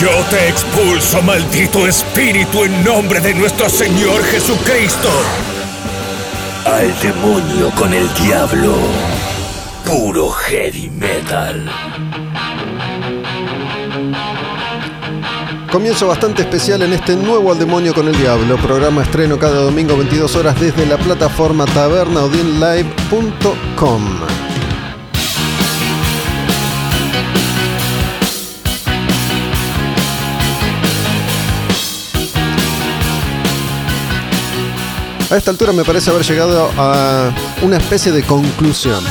Yo te expulso, maldito espíritu, en nombre de nuestro Señor Jesucristo. Al demonio con el diablo. Puro heavy metal. Comienzo bastante especial en este nuevo Al Demonio con el Diablo, programa estreno cada domingo 22 horas desde la plataforma tabernaudinlive.com. A esta altura me parece haber llegado a una especie de conclusión.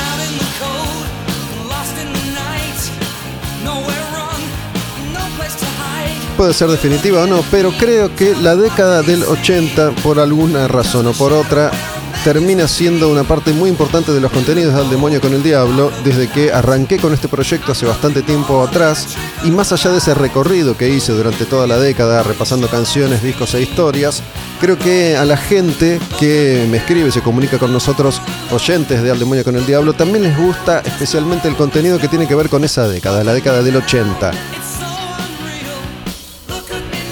Puede ser definitiva o no, pero creo que la década del 80, por alguna razón o por otra, termina siendo una parte muy importante de los contenidos del demonio con el diablo desde que arranqué con este proyecto hace bastante tiempo atrás y más allá de ese recorrido que hice durante toda la década repasando canciones, discos e historias, creo que a la gente que me escribe y se comunica con nosotros, oyentes de Al Demonio con el Diablo, también les gusta especialmente el contenido que tiene que ver con esa década, la década del 80.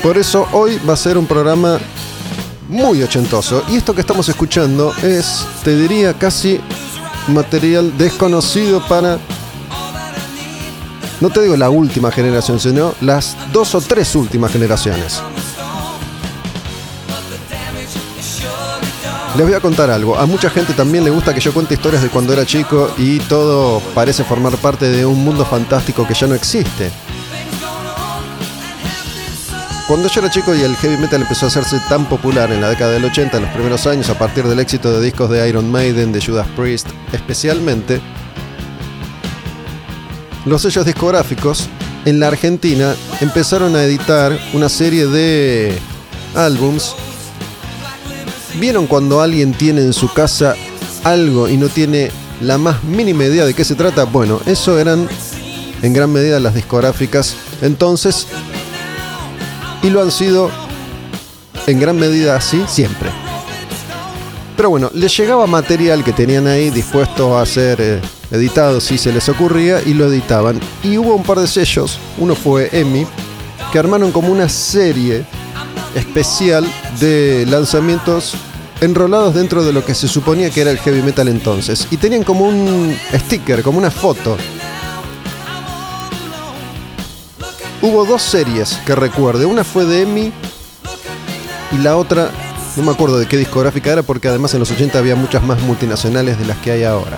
Por eso hoy va a ser un programa muy ochentoso. Y esto que estamos escuchando es, te diría, casi material desconocido para, no te digo la última generación, sino las dos o tres últimas generaciones. Les voy a contar algo. A mucha gente también le gusta que yo cuente historias de cuando era chico y todo parece formar parte de un mundo fantástico que ya no existe. Cuando yo era chico y el heavy metal empezó a hacerse tan popular en la década del 80, en los primeros años, a partir del éxito de discos de Iron Maiden, de Judas Priest, especialmente, los sellos discográficos en la Argentina empezaron a editar una serie de álbums. ¿Vieron cuando alguien tiene en su casa algo y no tiene la más mínima idea de qué se trata? Bueno, eso eran en gran medida las discográficas. Entonces y lo han sido en gran medida así siempre. Pero bueno, les llegaba material que tenían ahí dispuesto a ser eh, editado si se les ocurría y lo editaban. Y hubo un par de sellos, uno fue EMI, que armaron como una serie especial de lanzamientos enrolados dentro de lo que se suponía que era el heavy metal entonces. Y tenían como un sticker, como una foto Hubo dos series que recuerde. Una fue de Emmy y la otra, no me acuerdo de qué discográfica era, porque además en los 80 había muchas más multinacionales de las que hay ahora.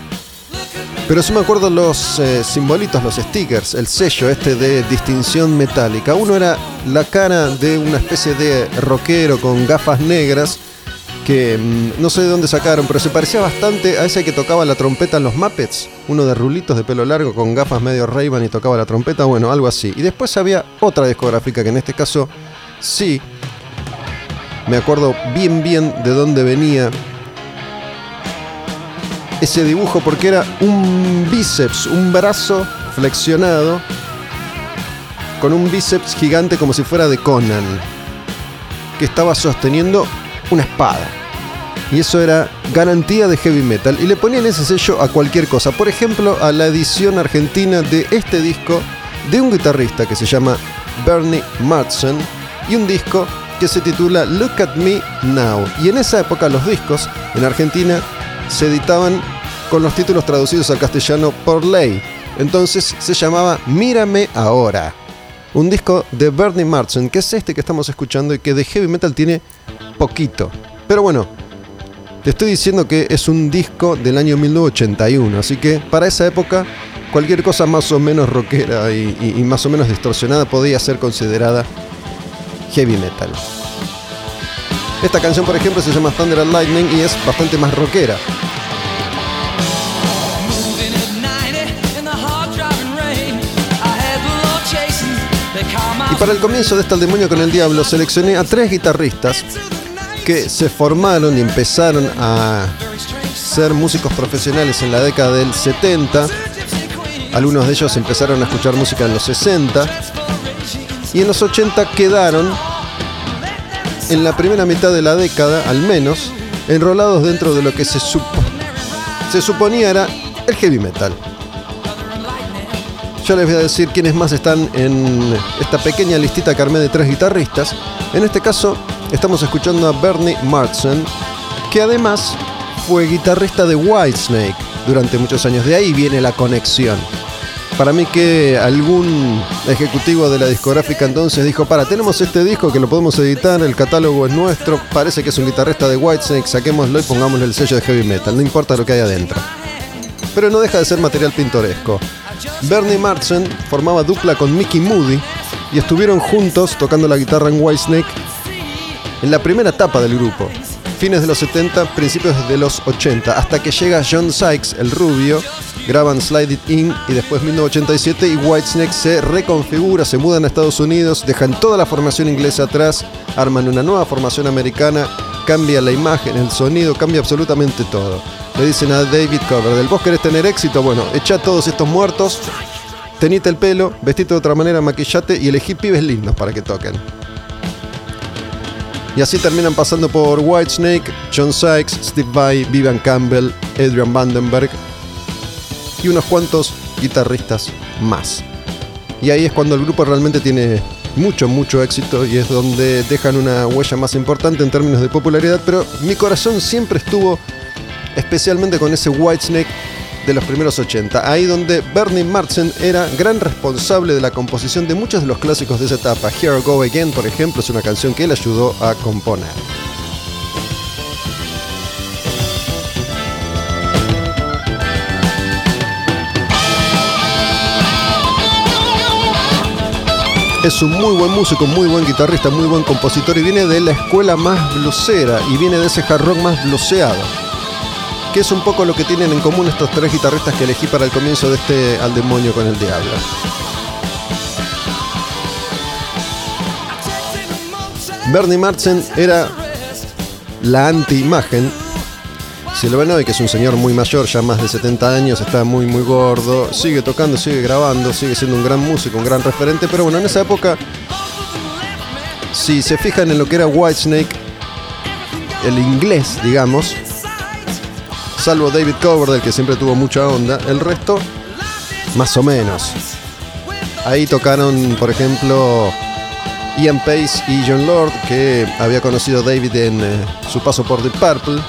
Pero sí me acuerdo los eh, simbolitos, los stickers, el sello este de distinción metálica. Uno era la cara de una especie de rockero con gafas negras que mm, no sé de dónde sacaron, pero se parecía bastante a ese que tocaba la trompeta en los Muppets, uno de rulitos de pelo largo con gafas medio ray y tocaba la trompeta, bueno, algo así. Y después había otra discográfica que en este caso sí, me acuerdo bien bien de dónde venía ese dibujo porque era un bíceps, un brazo flexionado con un bíceps gigante como si fuera de Conan, que estaba sosteniendo una espada. Y eso era garantía de heavy metal. Y le ponían ese sello a cualquier cosa. Por ejemplo, a la edición argentina de este disco de un guitarrista que se llama Bernie Marsden y un disco que se titula Look at Me Now. Y en esa época los discos en Argentina se editaban con los títulos traducidos al castellano por ley. Entonces se llamaba Mírame ahora. Un disco de Bernie Marsden, que es este que estamos escuchando y que de heavy metal tiene poquito Pero bueno, te estoy diciendo que es un disco del año 1981, así que para esa época cualquier cosa más o menos rockera y, y más o menos distorsionada podía ser considerada heavy metal. Esta canción, por ejemplo, se llama Thunder and Lightning y es bastante más rockera. Y para el comienzo de esta El Demonio con el Diablo seleccioné a tres guitarristas que se formaron y empezaron a ser músicos profesionales en la década del 70. Algunos de ellos empezaron a escuchar música en los 60. Y en los 80 quedaron, en la primera mitad de la década al menos, enrolados dentro de lo que se, se suponía era el heavy metal. Ya les voy a decir quiénes más están en esta pequeña listita que armé de tres guitarristas. En este caso, estamos escuchando a Bernie Martzen, que además fue guitarrista de Whitesnake durante muchos años. De ahí viene la conexión. Para mí que algún ejecutivo de la discográfica entonces dijo, para, tenemos este disco que lo podemos editar, el catálogo es nuestro, parece que es un guitarrista de Whitesnake, saquémoslo y pongámosle el sello de heavy metal, no importa lo que hay adentro. Pero no deja de ser material pintoresco. Bernie Martzen formaba dupla con Mickey Moody y estuvieron juntos tocando la guitarra en Whitesnake en la primera etapa del grupo, fines de los 70, principios de los 80, hasta que llega John Sykes, el rubio, graban Slide It In y después 1987 y Whitesnake se reconfigura, se mudan a Estados Unidos, dejan toda la formación inglesa atrás, arman una nueva formación americana, cambia la imagen, el sonido, cambia absolutamente todo. Le dicen a David Coverdale, vos querés tener éxito, bueno, echa todos estos muertos, tenite el pelo, vestite de otra manera, maquillate y elegí pibes lindos para que toquen. Y así terminan pasando por Whitesnake, John Sykes, Steve Vai, Vivian Campbell, Adrian Vandenberg y unos cuantos guitarristas más. Y ahí es cuando el grupo realmente tiene mucho, mucho éxito y es donde dejan una huella más importante en términos de popularidad, pero mi corazón siempre estuvo especialmente con ese Whitesnake de los primeros 80, ahí donde Bernie Martin era gran responsable de la composición de muchos de los clásicos de esa etapa. Here I Go Again, por ejemplo, es una canción que él ayudó a componer. Es un muy buen músico, muy buen guitarrista, muy buen compositor y viene de la escuela más blusera y viene de ese rock más bluseado que es un poco lo que tienen en común estos tres guitarristas que elegí para el comienzo de este Al demonio con el diablo. Bernie Martin era la anti-imagen. Si lo ven hoy, que es un señor muy mayor, ya más de 70 años, está muy muy gordo, sigue tocando, sigue grabando, sigue siendo un gran músico, un gran referente, pero bueno, en esa época, si se fijan en lo que era Whitesnake, el inglés, digamos, salvo David Coverdale, que siempre tuvo mucha onda, el resto, más o menos. Ahí tocaron, por ejemplo, Ian Pace y John Lord, que había conocido David en eh, su paso por The Purple.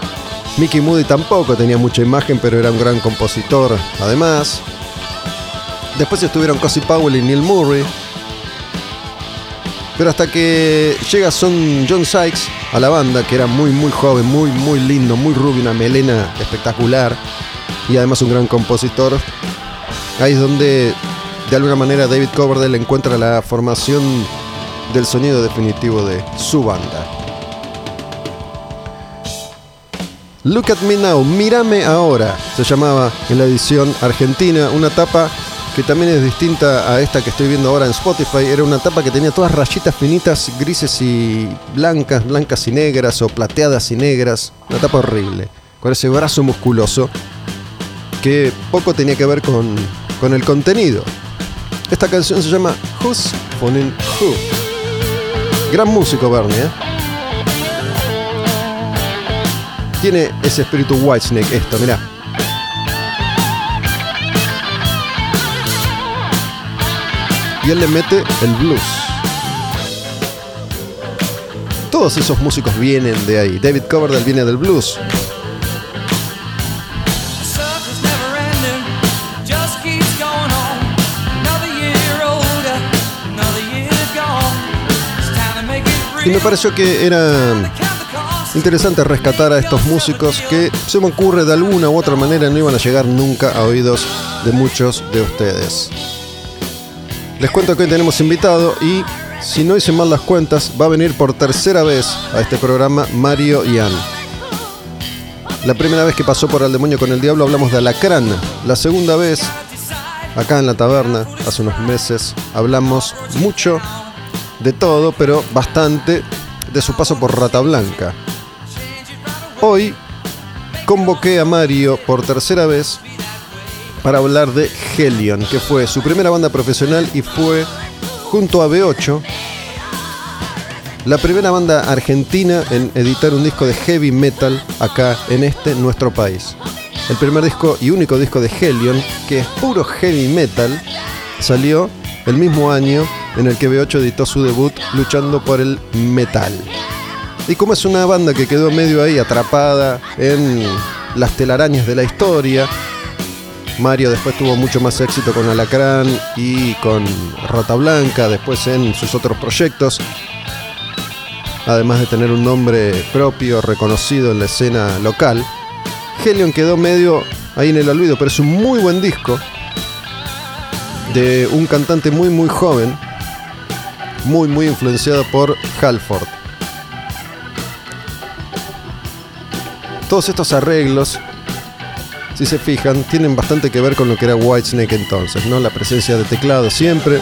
Mickey Moody tampoco tenía mucha imagen, pero era un gran compositor, además. Después estuvieron Cosi Powell y Neil Murray. Pero hasta que llega Son John Sykes a la banda, que era muy, muy joven, muy, muy lindo, muy rubio, una melena espectacular y además un gran compositor. Ahí es donde, de alguna manera, David Coverdale encuentra la formación del sonido definitivo de su banda. Look at Me Now, Mírame Ahora, se llamaba en la edición argentina, una tapa que también es distinta a esta que estoy viendo ahora en Spotify. Era una tapa que tenía todas rayitas finitas, grises y blancas, blancas y negras o plateadas y negras. Una tapa horrible, con ese brazo musculoso que poco tenía que ver con, con el contenido. Esta canción se llama Who's Phoning Who. Gran músico Bernie, ¿eh? Tiene ese espíritu Whitesnake esto, mirá. Él le mete el blues. Todos esos músicos vienen de ahí. David Coverdale viene del blues. Y me pareció que era interesante rescatar a estos músicos que se me ocurre de alguna u otra manera no iban a llegar nunca a oídos de muchos de ustedes. Les cuento que hoy tenemos invitado y si no hice mal las cuentas, va a venir por tercera vez a este programa Mario Ian. La primera vez que pasó por Al Demonio con el Diablo hablamos de Alacrán. La segunda vez, acá en la taberna, hace unos meses, hablamos mucho de todo, pero bastante de su paso por Rata Blanca. Hoy convoqué a Mario por tercera vez para hablar de Helion, que fue su primera banda profesional y fue, junto a B8, la primera banda argentina en editar un disco de heavy metal acá en este nuestro país. El primer disco y único disco de Helion, que es puro heavy metal, salió el mismo año en el que B8 editó su debut luchando por el metal. Y como es una banda que quedó medio ahí atrapada en las telarañas de la historia, Mario después tuvo mucho más éxito con Alacrán y con Rata Blanca, después en sus otros proyectos. Además de tener un nombre propio, reconocido en la escena local, Helion quedó medio ahí en el olvido, pero es un muy buen disco de un cantante muy muy joven, muy muy influenciado por Halford. Todos estos arreglos si se fijan, tienen bastante que ver con lo que era Whitesnake entonces, ¿no? La presencia de teclado siempre.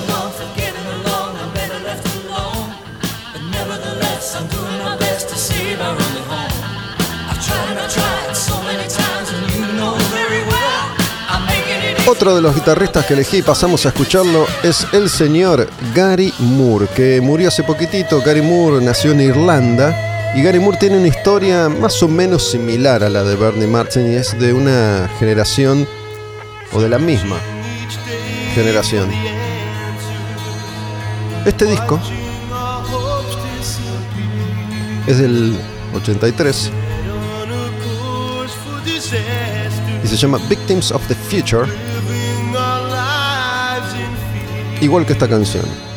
Otro de los guitarristas que elegí pasamos a escucharlo es el señor Gary Moore, que murió hace poquitito. Gary Moore nació en Irlanda y Gary Moore tiene una historia más o menos similar a la de Bernie Martin y es de una generación o de la misma generación. Este disco es del 83 y se llama Victims of the Future, igual que esta canción.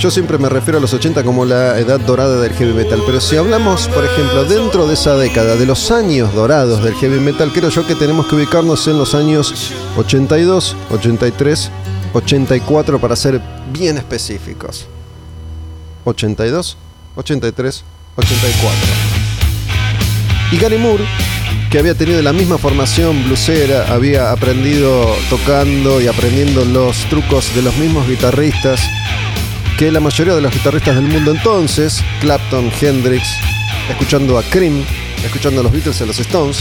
Yo siempre me refiero a los 80 como la edad dorada del heavy metal, pero si hablamos, por ejemplo, dentro de esa década, de los años dorados del heavy metal, creo yo que tenemos que ubicarnos en los años 82, 83, 84 para ser bien específicos. 82, 83, 84. Y Gary Moore, que había tenido la misma formación blusera, había aprendido tocando y aprendiendo los trucos de los mismos guitarristas, que la mayoría de los guitarristas del mundo entonces, Clapton, Hendrix, escuchando a Cream, escuchando a los Beatles y a los Stones.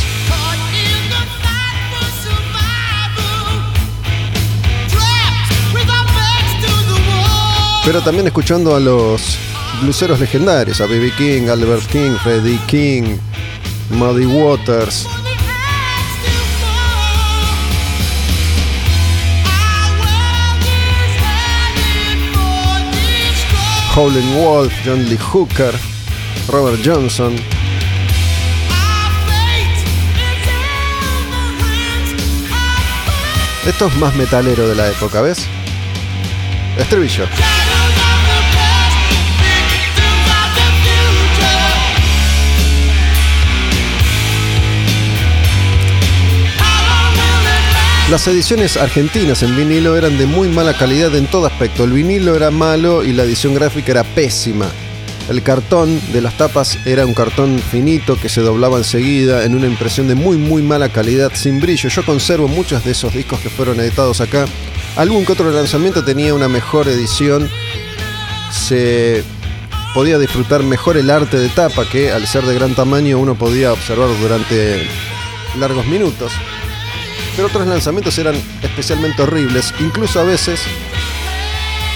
Pero también escuchando a los bluseros legendarios, a B.B. King, Albert King, Freddie King, Muddy Waters, Howlin' Wolf, John Lee Hooker, Robert Johnson. Esto es más metalero de la época, ¿ves? Estribillo. Las ediciones argentinas en vinilo eran de muy mala calidad en todo aspecto. El vinilo era malo y la edición gráfica era pésima. El cartón de las tapas era un cartón finito que se doblaba enseguida en una impresión de muy muy mala calidad, sin brillo. Yo conservo muchos de esos discos que fueron editados acá. Algún que otro lanzamiento tenía una mejor edición. Se podía disfrutar mejor el arte de tapa que al ser de gran tamaño uno podía observar durante largos minutos pero otros lanzamientos eran especialmente horribles. Incluso a veces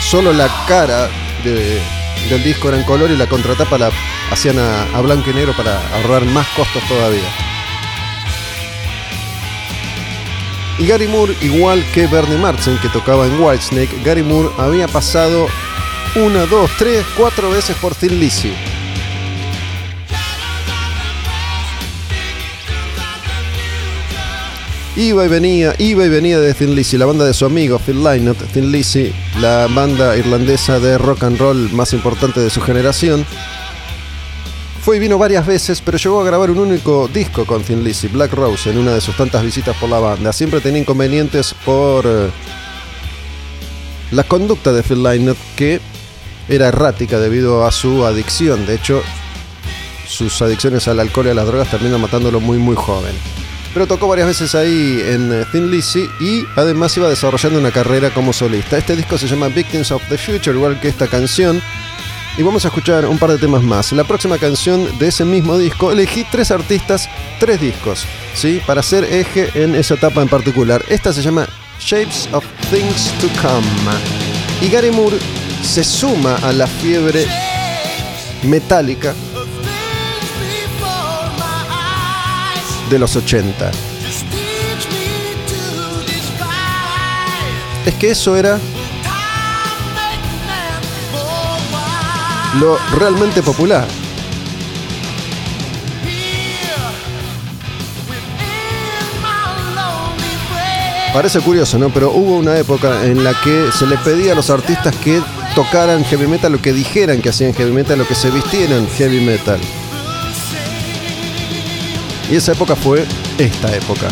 solo la cara del disco era en color y la contratapa la hacían a, blanco y negro para ahorrar más costos todavía. Y Gary Moore, igual que Bernie Martin, que tocaba en Whitesnake, Gary Moore había pasado una, dos, tres, cuatro veces por Thin Lizzy. Iba y venía, iba y venía de Thin Lizzy, la banda de su amigo Phil Lynott. Thin Lizzy, la banda irlandesa de rock and roll más importante de su generación. Fue y vino varias veces, pero llegó a grabar un único disco con Thin Lizzy, Black Rose, en una de sus tantas visitas por la banda. Siempre tenía inconvenientes por eh, la conducta de Phil Lynott, que era errática debido a su adicción. De hecho, sus adicciones al alcohol y a las drogas terminan matándolo muy muy joven pero tocó varias veces ahí en eh, Thin Lizzy y además iba desarrollando una carrera como solista. Este disco se llama Victims of the Future, igual que esta canción. Y vamos a escuchar un par de temas más. La próxima canción de ese mismo disco, elegí tres artistas, tres discos, ¿sí? Para hacer eje en esa etapa en particular. Esta se llama Shapes of Things to Come. Y Gary Moore se suma a la fiebre metálica de los 80. Es que eso era lo realmente popular. Parece curioso, ¿no? Pero hubo una época en la que se le pedía a los artistas que tocaran heavy metal, lo que dijeran que hacían heavy metal, lo que se vistieran heavy metal. Y esa época fue esta época.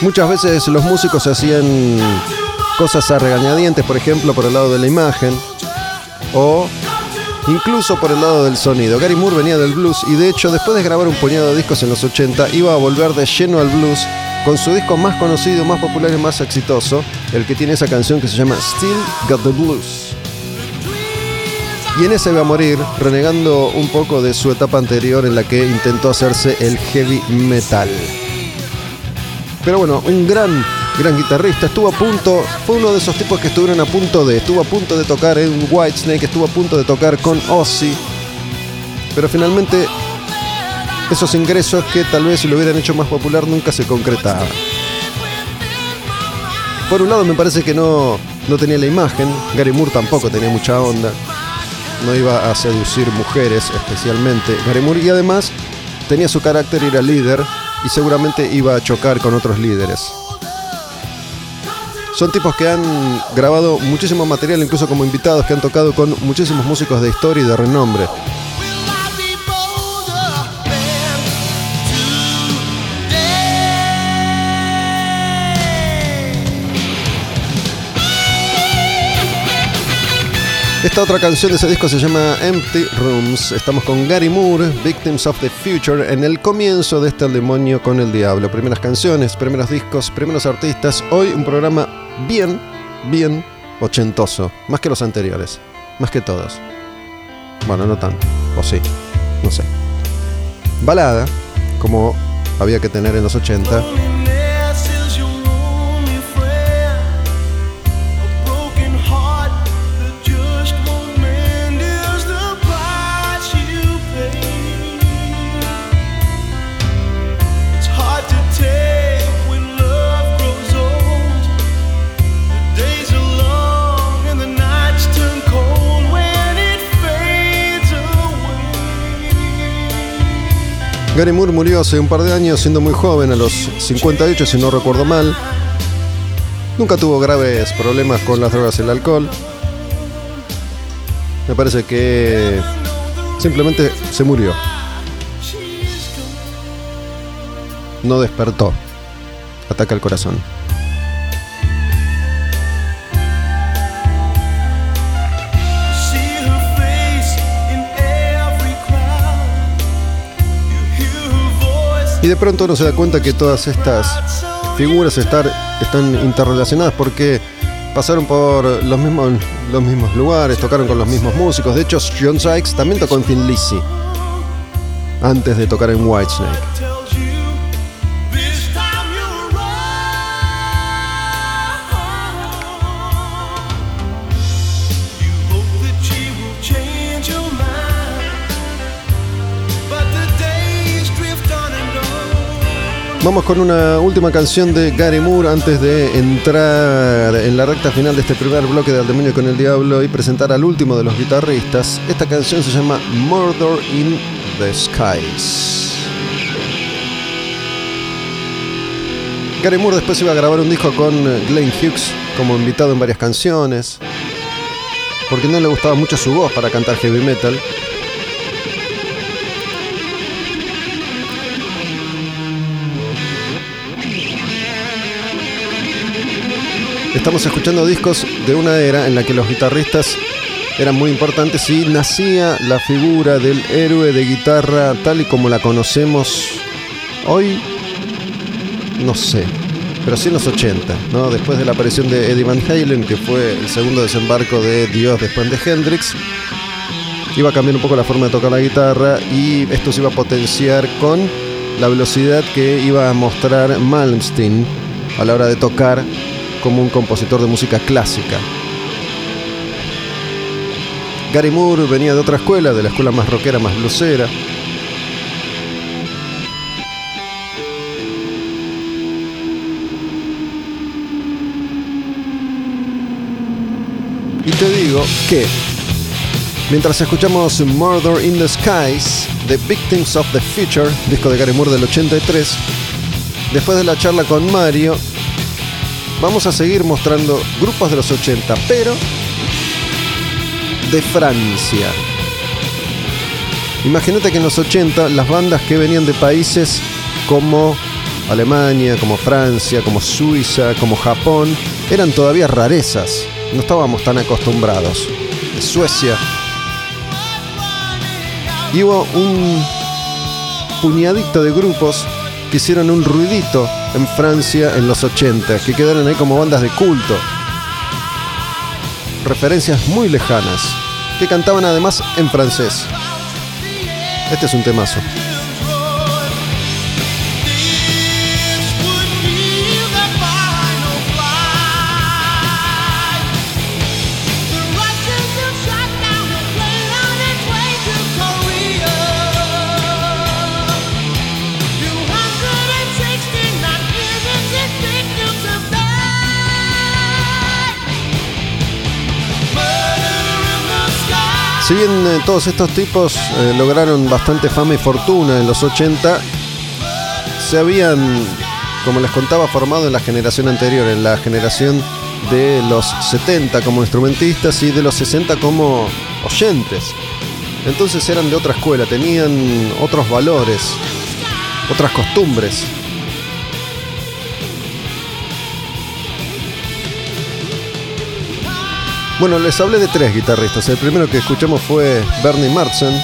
Muchas veces los músicos hacían cosas a regañadientes, por ejemplo, por el lado de la imagen o incluso por el lado del sonido. Gary Moore venía del blues y de hecho después de grabar un puñado de discos en los 80 iba a volver de lleno al blues con su disco más conocido, más popular y más exitoso, el que tiene esa canción que se llama Still Got the Blues. Y en ese va a morir, renegando un poco de su etapa anterior en la que intentó hacerse el heavy metal. Pero bueno, un gran, gran guitarrista. Estuvo a punto, fue uno de esos tipos que estuvieron a punto de, estuvo a punto de tocar en Whitesnake, estuvo a punto de tocar con Ozzy. Pero finalmente esos ingresos que tal vez si lo hubieran hecho más popular nunca se concretaban. Por un lado me parece que no, no tenía la imagen, Gary Moore tampoco tenía mucha onda no iba a seducir mujeres especialmente Gary y además tenía su carácter, era líder y seguramente iba a chocar con otros líderes. Son tipos que han grabado muchísimo material, incluso como invitados, que han tocado con muchísimos músicos de historia y de renombre. Esta otra canción de ese disco se llama Empty Rooms. Estamos con Gary Moore, Victims of the Future, en el comienzo de este El Demonio con el Diablo. Primeras canciones, primeros discos, primeros artistas. Hoy un programa bien, bien ochentoso. Más que los anteriores. Más que todos. Bueno, no tanto. O sí. No sé. Balada, como había que tener en los 80. Gary Moore murió hace un par de años siendo muy joven, a los 58 si no recuerdo mal. Nunca tuvo graves problemas con las drogas y el alcohol. Me parece que simplemente se murió. No despertó. Ataca el corazón. Y de pronto uno se da cuenta que todas estas figuras están interrelacionadas porque pasaron por los mismos, los mismos lugares, tocaron con los mismos músicos. De hecho, John Sykes también tocó en Thin antes de tocar en Whitesnake. Vamos con una última canción de Gary Moore antes de entrar en la recta final de este primer bloque de Al Demonio con el Diablo y presentar al último de los guitarristas. Esta canción se llama Murder in the Skies. Gary Moore después iba a grabar un disco con Glenn Hughes como invitado en varias canciones, porque no le gustaba mucho su voz para cantar heavy metal. Estamos escuchando discos de una era en la que los guitarristas eran muy importantes y nacía la figura del héroe de guitarra tal y como la conocemos hoy, no sé, pero sí en los 80, ¿no? después de la aparición de Eddie Van Halen, que fue el segundo desembarco de Dios después de Hendrix, iba a cambiar un poco la forma de tocar la guitarra y esto se iba a potenciar con la velocidad que iba a mostrar Malmsteen a la hora de tocar como un compositor de música clásica. Gary Moore venía de otra escuela, de la escuela más rockera, más blusera. Y te digo que mientras escuchamos Murder in the Skies, The Victims of the Future, disco de Gary Moore del 83, después de la charla con Mario, vamos a seguir mostrando grupos de los 80, pero de Francia. Imagínate que en los 80 las bandas que venían de países como Alemania, como Francia, como Suiza, como Japón, eran todavía rarezas. No estábamos tan acostumbrados. De Suecia. Y hubo un puñadito de grupos que hicieron un ruidito en Francia en los 80, que quedaron ahí como bandas de culto referencias muy lejanas, que cantaban además en francés. Este es un temazo. Si bien eh, todos estos tipos eh, lograron bastante fama y fortuna en los 80, se habían, como les contaba, formado en la generación anterior, en la generación de los 70 como instrumentistas y de los 60 como oyentes. Entonces eran de otra escuela, tenían otros valores, otras costumbres. Bueno, les hablé de tres guitarristas. El primero que escuchamos fue Bernie Martzen.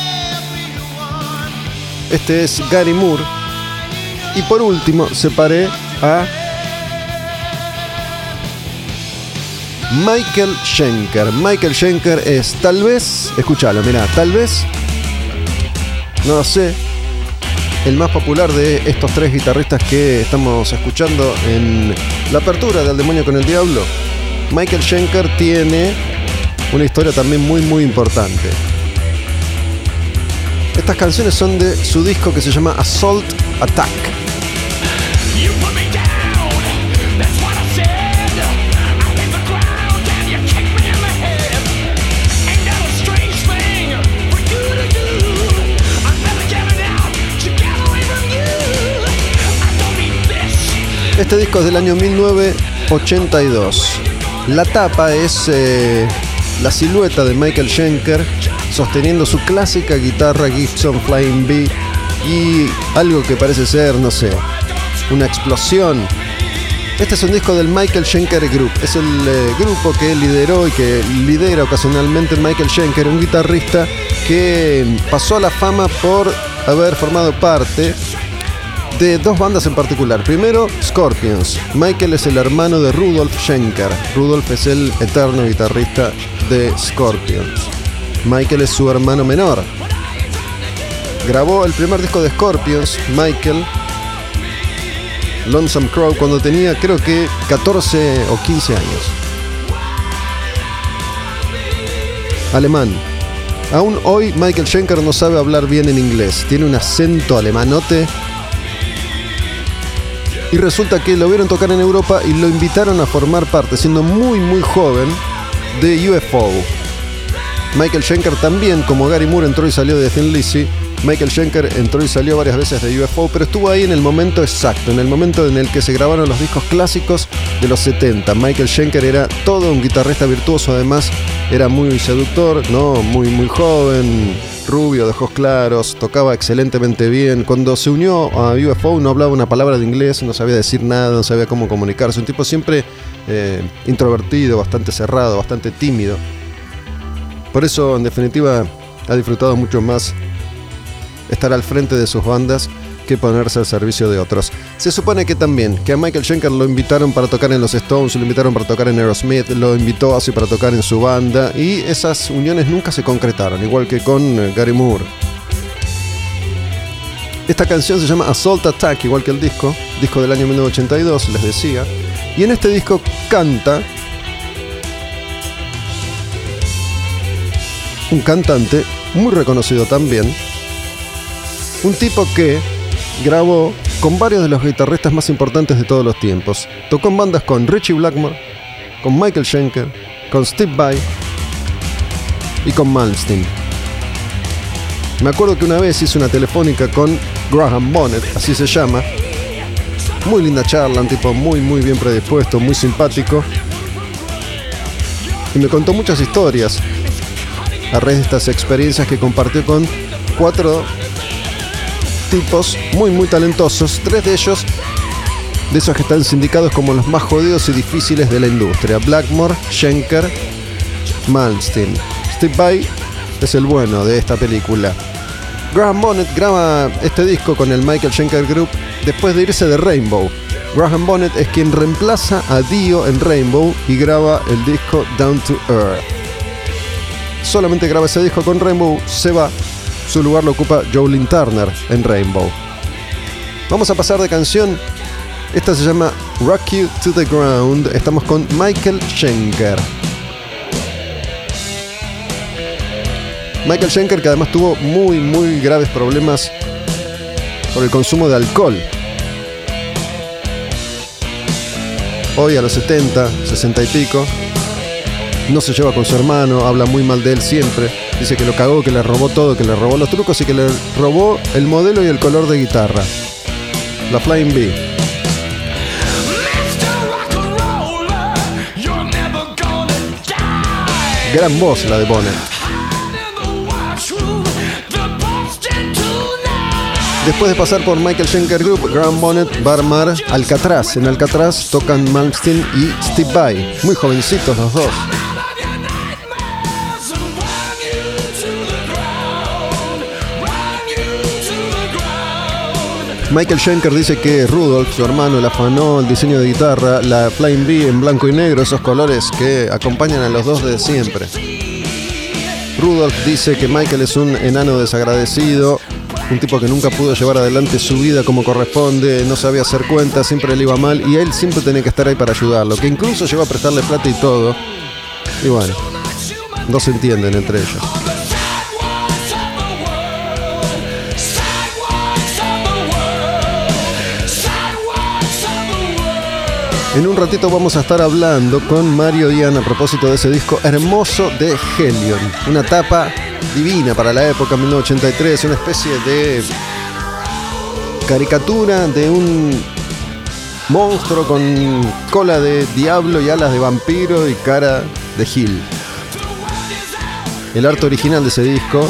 Este es Gary Moore. Y por último, separé a Michael Schenker. Michael Schenker es tal vez, escúchalo, mira, tal vez, no sé, el más popular de estos tres guitarristas que estamos escuchando en la apertura del Demonio con el Diablo. Michael Schenker tiene una historia también muy muy importante. Estas canciones son de su disco que se llama Assault Attack. Este disco es del año 1982. La tapa es eh, la silueta de Michael Schenker sosteniendo su clásica guitarra Gibson Flying B y algo que parece ser, no sé, una explosión. Este es un disco del Michael Schenker Group. Es el eh, grupo que lideró y que lidera ocasionalmente Michael Schenker, un guitarrista que pasó a la fama por haber formado parte de dos bandas en particular. Primero, Scorpions. Michael es el hermano de Rudolf Schenker. Rudolf es el eterno guitarrista de Scorpions. Michael es su hermano menor. Grabó el primer disco de Scorpions, Michael, Lonesome Crow, cuando tenía creo que 14 o 15 años. Alemán. Aún hoy Michael Schenker no sabe hablar bien en inglés. Tiene un acento alemanote y resulta que lo vieron tocar en Europa y lo invitaron a formar parte, siendo muy muy joven, de UFO. Michael Schenker también, como Gary Moore, entró y salió de Thin Lizzy Michael Schenker entró y salió varias veces de UFO, pero estuvo ahí en el momento exacto, en el momento en el que se grabaron los discos clásicos de los 70. Michael Schenker era todo un guitarrista virtuoso, además era muy seductor, ¿no? muy, muy joven, rubio, de ojos claros, tocaba excelentemente bien. Cuando se unió a UFO no hablaba una palabra de inglés, no sabía decir nada, no sabía cómo comunicarse. Un tipo siempre eh, introvertido, bastante cerrado, bastante tímido. Por eso, en definitiva, ha disfrutado mucho más estar al frente de sus bandas que ponerse al servicio de otros. Se supone que también, que a Michael Schenker lo invitaron para tocar en los Stones, lo invitaron para tocar en Aerosmith, lo invitó así para tocar en su banda y esas uniones nunca se concretaron, igual que con eh, Gary Moore. Esta canción se llama Assault Attack, igual que el disco, disco del año 1982, les decía, y en este disco canta un cantante muy reconocido también, un tipo que grabó con varios de los guitarristas más importantes de todos los tiempos. Tocó en bandas con Richie Blackmore, con Michael Schenker, con Steve Vai y con Malmsteen. Me acuerdo que una vez hice una telefónica con Graham Bonnet, así se llama. Muy linda charla, un tipo muy muy bien predispuesto, muy simpático. Y me contó muchas historias a raíz de estas experiencias que compartió con cuatro tipos muy muy talentosos, tres de ellos de esos que están sindicados como los más jodidos y difíciles de la industria. Blackmore, Schenker, Malmsteen. Steve Vai es el bueno de esta película. Graham Bonnet graba este disco con el Michael Schenker Group después de irse de Rainbow. Graham Bonnet es quien reemplaza a Dio en Rainbow y graba el disco Down to Earth. Solamente graba ese disco con Rainbow, se va su lugar lo ocupa Jolene Turner en Rainbow. Vamos a pasar de canción. Esta se llama Rock You to the Ground. Estamos con Michael Schenker. Michael Schenker que además tuvo muy muy graves problemas por el consumo de alcohol. Hoy a los 70, 60 y pico, no se lleva con su hermano, habla muy mal de él siempre. Dice que lo cagó, que le robó todo, que le robó los trucos y que le robó el modelo y el color de guitarra. La Flying B. Gran voz la de Bonnet. Después de pasar por Michael Schenker Group, Graham Bonnet va a armar Alcatraz. En Alcatraz tocan Malmsteen y Steve Vai. Muy jovencitos los dos. Michael Schenker dice que Rudolph, su hermano, le afanó el diseño de guitarra, la Flying B en blanco y negro, esos colores que acompañan a los dos de siempre. Rudolph dice que Michael es un enano desagradecido, un tipo que nunca pudo llevar adelante su vida como corresponde, no sabía hacer cuentas, siempre le iba mal y él siempre tenía que estar ahí para ayudarlo, que incluso llegó a prestarle plata y todo. Y bueno, no se entienden entre ellos. En un ratito vamos a estar hablando con Mario Ian a propósito de ese disco hermoso de Helion. Una tapa divina para la época 1983, una especie de caricatura de un monstruo con cola de diablo y alas de vampiro y cara de Gil. El arte original de ese disco,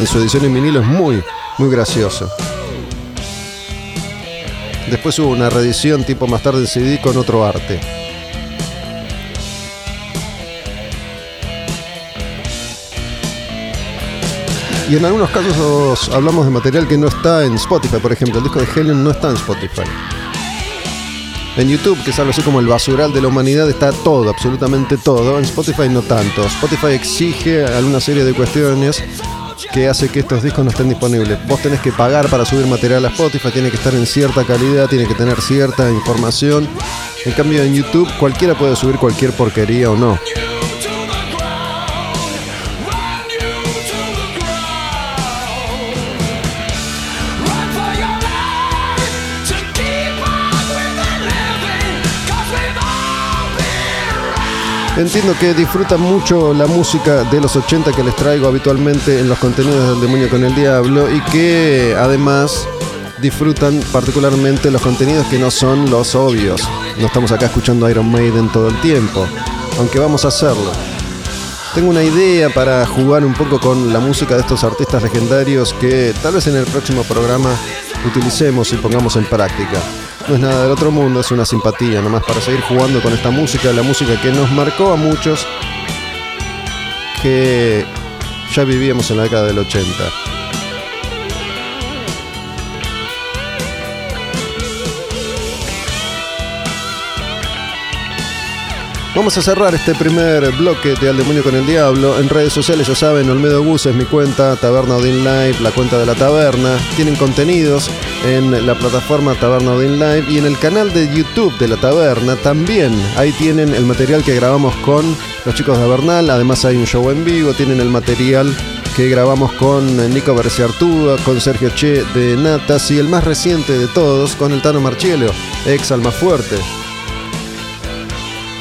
en su edición en vinilo, es muy, muy gracioso. Después hubo una reedición tipo más tarde en CD con otro arte. Y en algunos casos hablamos de material que no está en Spotify, por ejemplo, el disco de Helion no está en Spotify. En YouTube, que es algo así como el basural de la humanidad, está todo, absolutamente todo. En Spotify no tanto. Spotify exige alguna serie de cuestiones que hace que estos discos no estén disponibles. Vos tenés que pagar para subir material a Spotify, tiene que estar en cierta calidad, tiene que tener cierta información. En cambio en YouTube cualquiera puede subir cualquier porquería o no. Entiendo que disfrutan mucho la música de los 80 que les traigo habitualmente en los contenidos del demonio con el diablo y que además disfrutan particularmente los contenidos que no son los obvios. No estamos acá escuchando Iron Maiden todo el tiempo, aunque vamos a hacerlo. Tengo una idea para jugar un poco con la música de estos artistas legendarios que tal vez en el próximo programa utilicemos y pongamos en práctica. No es nada del otro mundo, es una simpatía nomás para seguir jugando con esta música, la música que nos marcó a muchos que ya vivíamos en la década del 80. Vamos a cerrar este primer bloque de Al Demonio con el Diablo. En redes sociales ya saben, Olmedo Gus es mi cuenta, Taberna Odin Live, la cuenta de la taberna. Tienen contenidos en la plataforma Taberna Odin Live y en el canal de YouTube de la taberna también. Ahí tienen el material que grabamos con los chicos de Bernal. Además hay un show en vivo, tienen el material que grabamos con Nico Artúa, con Sergio Che de Natas y el más reciente de todos con el Tano Marchiello, ex Alma Fuerte.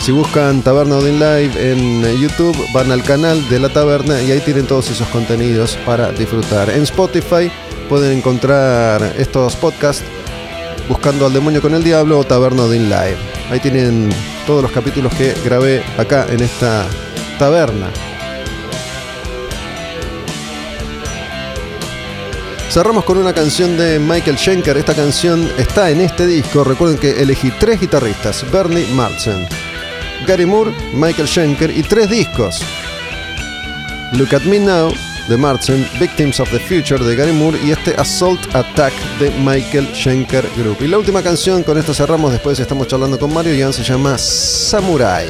Si buscan Taberna Odin Live en YouTube, van al canal de la taberna y ahí tienen todos esos contenidos para disfrutar. En Spotify pueden encontrar estos podcasts buscando al demonio con el diablo o Taberna Odin Live. Ahí tienen todos los capítulos que grabé acá en esta taberna. Cerramos con una canción de Michael Schenker. Esta canción está en este disco. Recuerden que elegí tres guitarristas: Bernie Marsen, Gary Moore, Michael Schenker y tres discos. Look at Me Now de Martin, Victims of the Future de Gary Moore y este Assault Attack de Michael Schenker Group. Y la última canción, con esto cerramos, después estamos charlando con Mario Jan, se llama Samurai.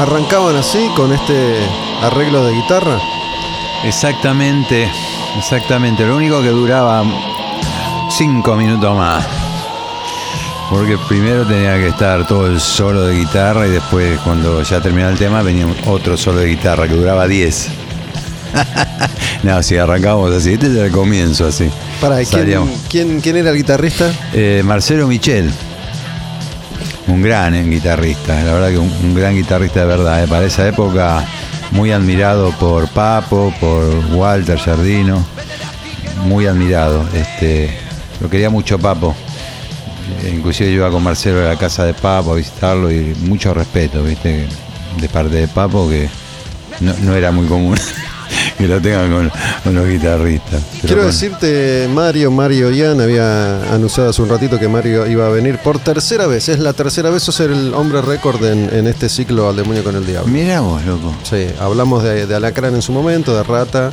¿Arrancaban así con este arreglo de guitarra? Exactamente, exactamente. Lo único que duraba cinco minutos más. Porque primero tenía que estar todo el solo de guitarra y después cuando ya terminaba el tema venía otro solo de guitarra que duraba 10. no, si arrancábamos así, este era el comienzo así. Para, ¿quién, quién, quién era el guitarrista? Eh, Marcelo Michel, un gran eh, guitarrista, la verdad que un, gran guitarrista de verdad. eh. Para esa época, muy admirado por Papo, por Walter Jardino, muy admirado. Este, lo quería mucho Papo. Inclusive yo iba con Marcelo a la casa de Papo a visitarlo y mucho respeto, viste, de parte de Papo que no era muy común que lo tengan con, con los guitarristas. Pero Quiero bueno. decirte, Mario, Mario Ian había anunciado hace un ratito que Mario iba a venir por tercera vez. Es la tercera vez, sos el hombre récord en, en este ciclo al demonio con el diablo. Mirá vos, loco. Sí, hablamos de, de Alacrán en su momento, de Rata,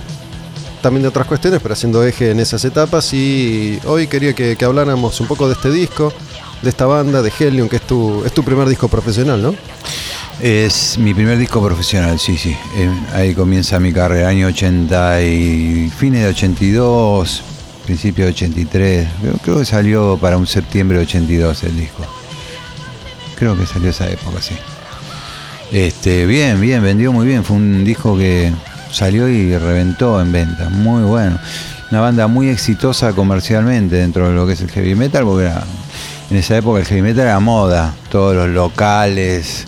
también de otras cuestiones, pero haciendo eje en esas etapas. Y hoy quería que, que habláramos un poco de este disco, de esta banda, de Helium, que es tu, es tu primer disco profesional, ¿no? Es mi primer disco profesional, sí, sí. Eh, ahí comienza mi carrera, año 80 y fines de 82, principio de 83. Creo, creo que salió para un septiembre de 82 el disco. Creo que salió esa época, sí. Este, bien, bien, vendió muy bien. Fue un disco que salió y reventó en venta. Muy bueno. Una banda muy exitosa comercialmente dentro de lo que es el heavy metal, porque en esa época el heavy metal era moda. Todos los locales,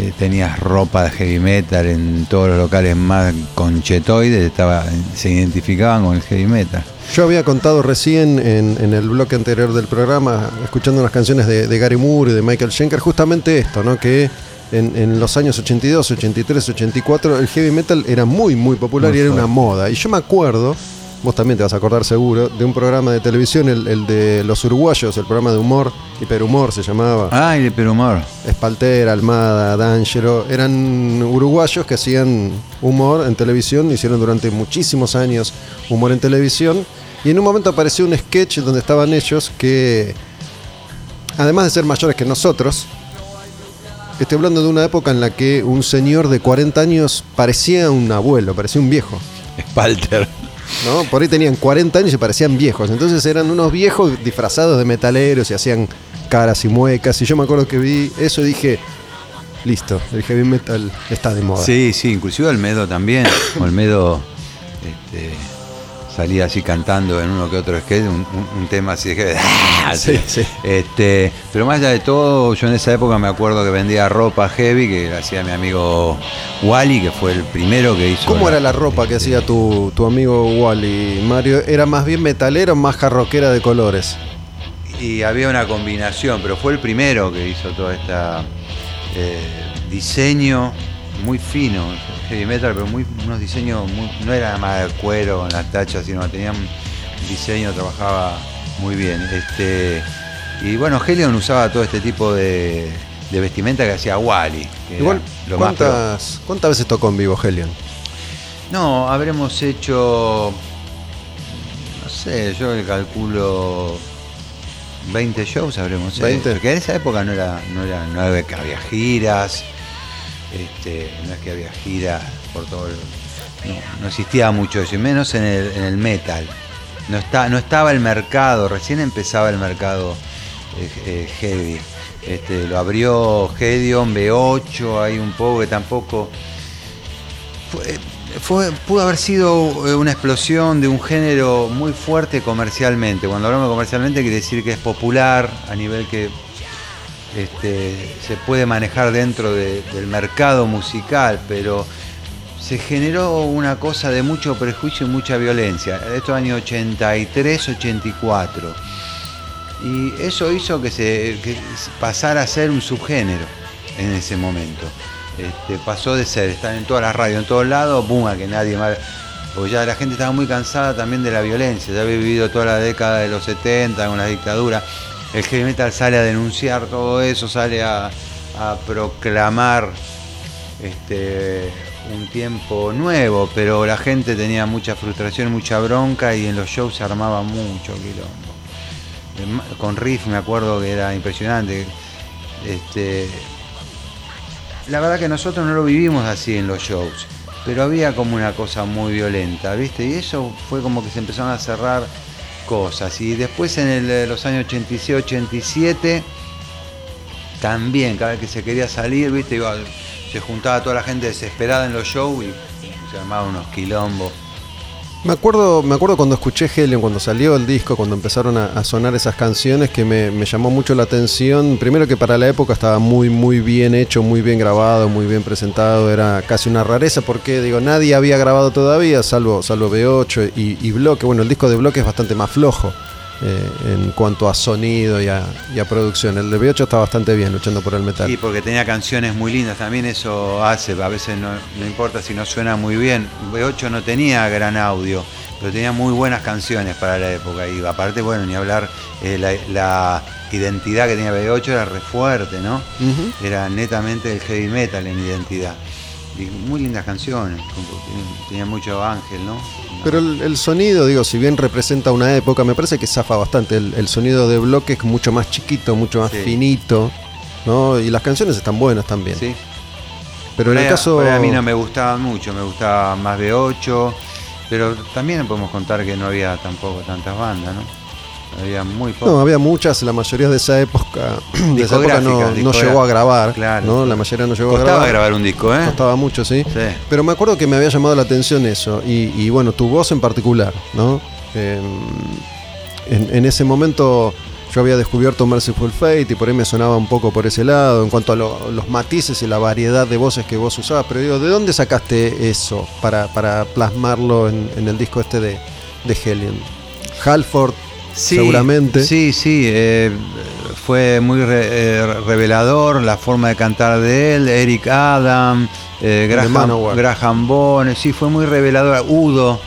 eh, tenías ropa de heavy metal en todos los locales más conchetoides, estaba, se identificaban con el heavy metal. Yo había contado recién en, en el bloque anterior del programa, escuchando unas canciones de, de Gary Moore y de Michael Schenker, justamente esto, ¿no? Que en, en los años 82, 83, 84, el heavy metal era muy, muy popular Muy y era una moda. Y yo me acuerdo, vos también te vas a acordar seguro, de un programa de televisión, el, el de los uruguayos, el programa de humor, hiperhumor se llamaba. Ah, Perumor. Espaltera, Almada, D'Angelo, eran uruguayos que hacían humor en televisión, hicieron durante muchísimos años humor en televisión, y en un momento apareció un sketch donde estaban ellos que, además de ser mayores que nosotros, estoy hablando de una época en la que un señor de 40 años parecía un abuelo, parecía un viejo. Spalter. ¿No? Por ahí tenían 40 años y parecían viejos. Entonces eran unos viejos disfrazados de metaleros y hacían caras y muecas. Y yo me acuerdo que vi eso y dije, listo, el heavy metal está de moda. Sí, sí, inclusive Olmedo también. Olmedo este, salía así cantando en uno que otro sketch, un, un- un tema así de que. Sí, sí. Este, pero más allá de todo, yo en esa época me acuerdo que vendía ropa heavy que hacía mi amigo Wally, que fue el primero que hizo. ¿Cómo era la ropa que hacía tu, tu amigo Wally, Mario? ¿Era más bien metalera o más jarroquera de colores? Y había una combinación, pero fue el primero que hizo toda esta eh, diseño muy fino, heavy metal, pero muy, unos diseños, muy- no era más de cuero con las tachas, sino tenían un diseño, trabajaba muy bien. Este, y bueno, Helion usaba todo este tipo de, de vestimenta que hacía Wally. que Igual, lo. ¿cuántas, ¿cuántas veces tocó en vivo Helion? No, habremos hecho, no sé, yo le calculo 20 shows habremos hecho. 20. Porque en esa época no era, no era, no había, que había giras, este, no es que había giras por todo el, no, no existía mucho eso, y menos en el, en el metal. No, está, no estaba el mercado, recién empezaba el mercado eh, eh, heavy. Este, lo abrió Gedeon, B8, hay un poco que tampoco pudo haber sido eh, una explosión de un género muy fuerte comercialmente. Cuando hablamos comercialmente quiere decir que es popular a nivel que este, se puede manejar dentro de- del mercado musical, pero se generó una cosa de mucho prejuicio y mucha violencia. Esto año 83, 84. Y eso hizo que se pasara a ser un subgénero en ese momento. este, pasó de ser, estar en todas las radios, en todos lados, boom, a que nadie más. Porque ya la gente estaba muy cansada también de la violencia, ya había vivido toda la década de los 70 con la dictadura. El heavy metal sale a denunciar todo eso, sale a, proclamar este, un tiempo nuevo, pero la gente tenía mucha frustración, mucha bronca y en los shows se armaba mucho quilombo. Con Riff me acuerdo que era impresionante. Este, la verdad que nosotros no lo vivimos así en los shows, pero había como una cosa muy violenta, ¿viste? Y eso fue como que se empezaron a cerrar Y después en eh, los años 86-87 también, cada vez que se quería salir, ¿viste? Se juntaba toda la gente desesperada en los shows y se armaban unos quilombos. Me acuerdo, me acuerdo cuando escuché Helion, cuando salió el disco, cuando empezaron a, sonar esas canciones, que me, me llamó mucho la atención. Primero que para la época estaba muy, muy bien hecho, muy bien grabado, muy bien presentado. Era casi una rareza porque, digo, nadie había grabado todavía, salvo, salvo B8 y, y Bloque. Bueno, el disco de Bloque es bastante más flojo eh, en cuanto a sonido y a, y a producción. El de B8 está bastante bien, luchando por el metal. Sí, porque tenía canciones muy lindas, también eso hace, a veces no, no importa si no suena muy bien. B8 no tenía gran audio, pero tenía muy buenas canciones para la época. Y aparte, bueno, ni hablar, eh, la, la identidad que tenía B8 era re fuerte, ¿no? Era netamente el heavy metal en identidad. Y muy lindas canciones, tenía- mucho ángel, ¿no? Pero el, el sonido, digo, si bien representa una época, me parece que zafa bastante. El, el sonido de bloque es mucho más chiquito, mucho más Sí. finito, ¿no? Y las canciones están buenas también. Sí. Pero en el caso. por ahí a mí no me gustaba mucho, me gustaba más B8, pero también podemos contar que no había tampoco tantas bandas, ¿no? Había muy No, había muchas, la mayoría de esa época, de esa época no, no llegó a grabar, Claro. ¿no? La mayoría no llegó a Costaba grabar. grabar un disco, ¿eh? Costaba mucho, sí. Sí. Pero me acuerdo que me había llamado la atención eso, y, y bueno, tu voz en particular, ¿no? Eh, en, en ese momento yo había descubierto Merciful Fate y por ahí me sonaba un poco por ese lado, en cuanto a lo- los matices y la variedad de voces que vos usabas, pero digo, ¿de dónde sacaste eso para, para plasmarlo en, en el disco este de, de Helion? Halford, Sí, seguramente. Sí, sí, eh, fue muy re- eh, revelador la forma de cantar de él, Eric Adam, eh, Graham. Graham Bone, sí, fue muy revelador, Udo,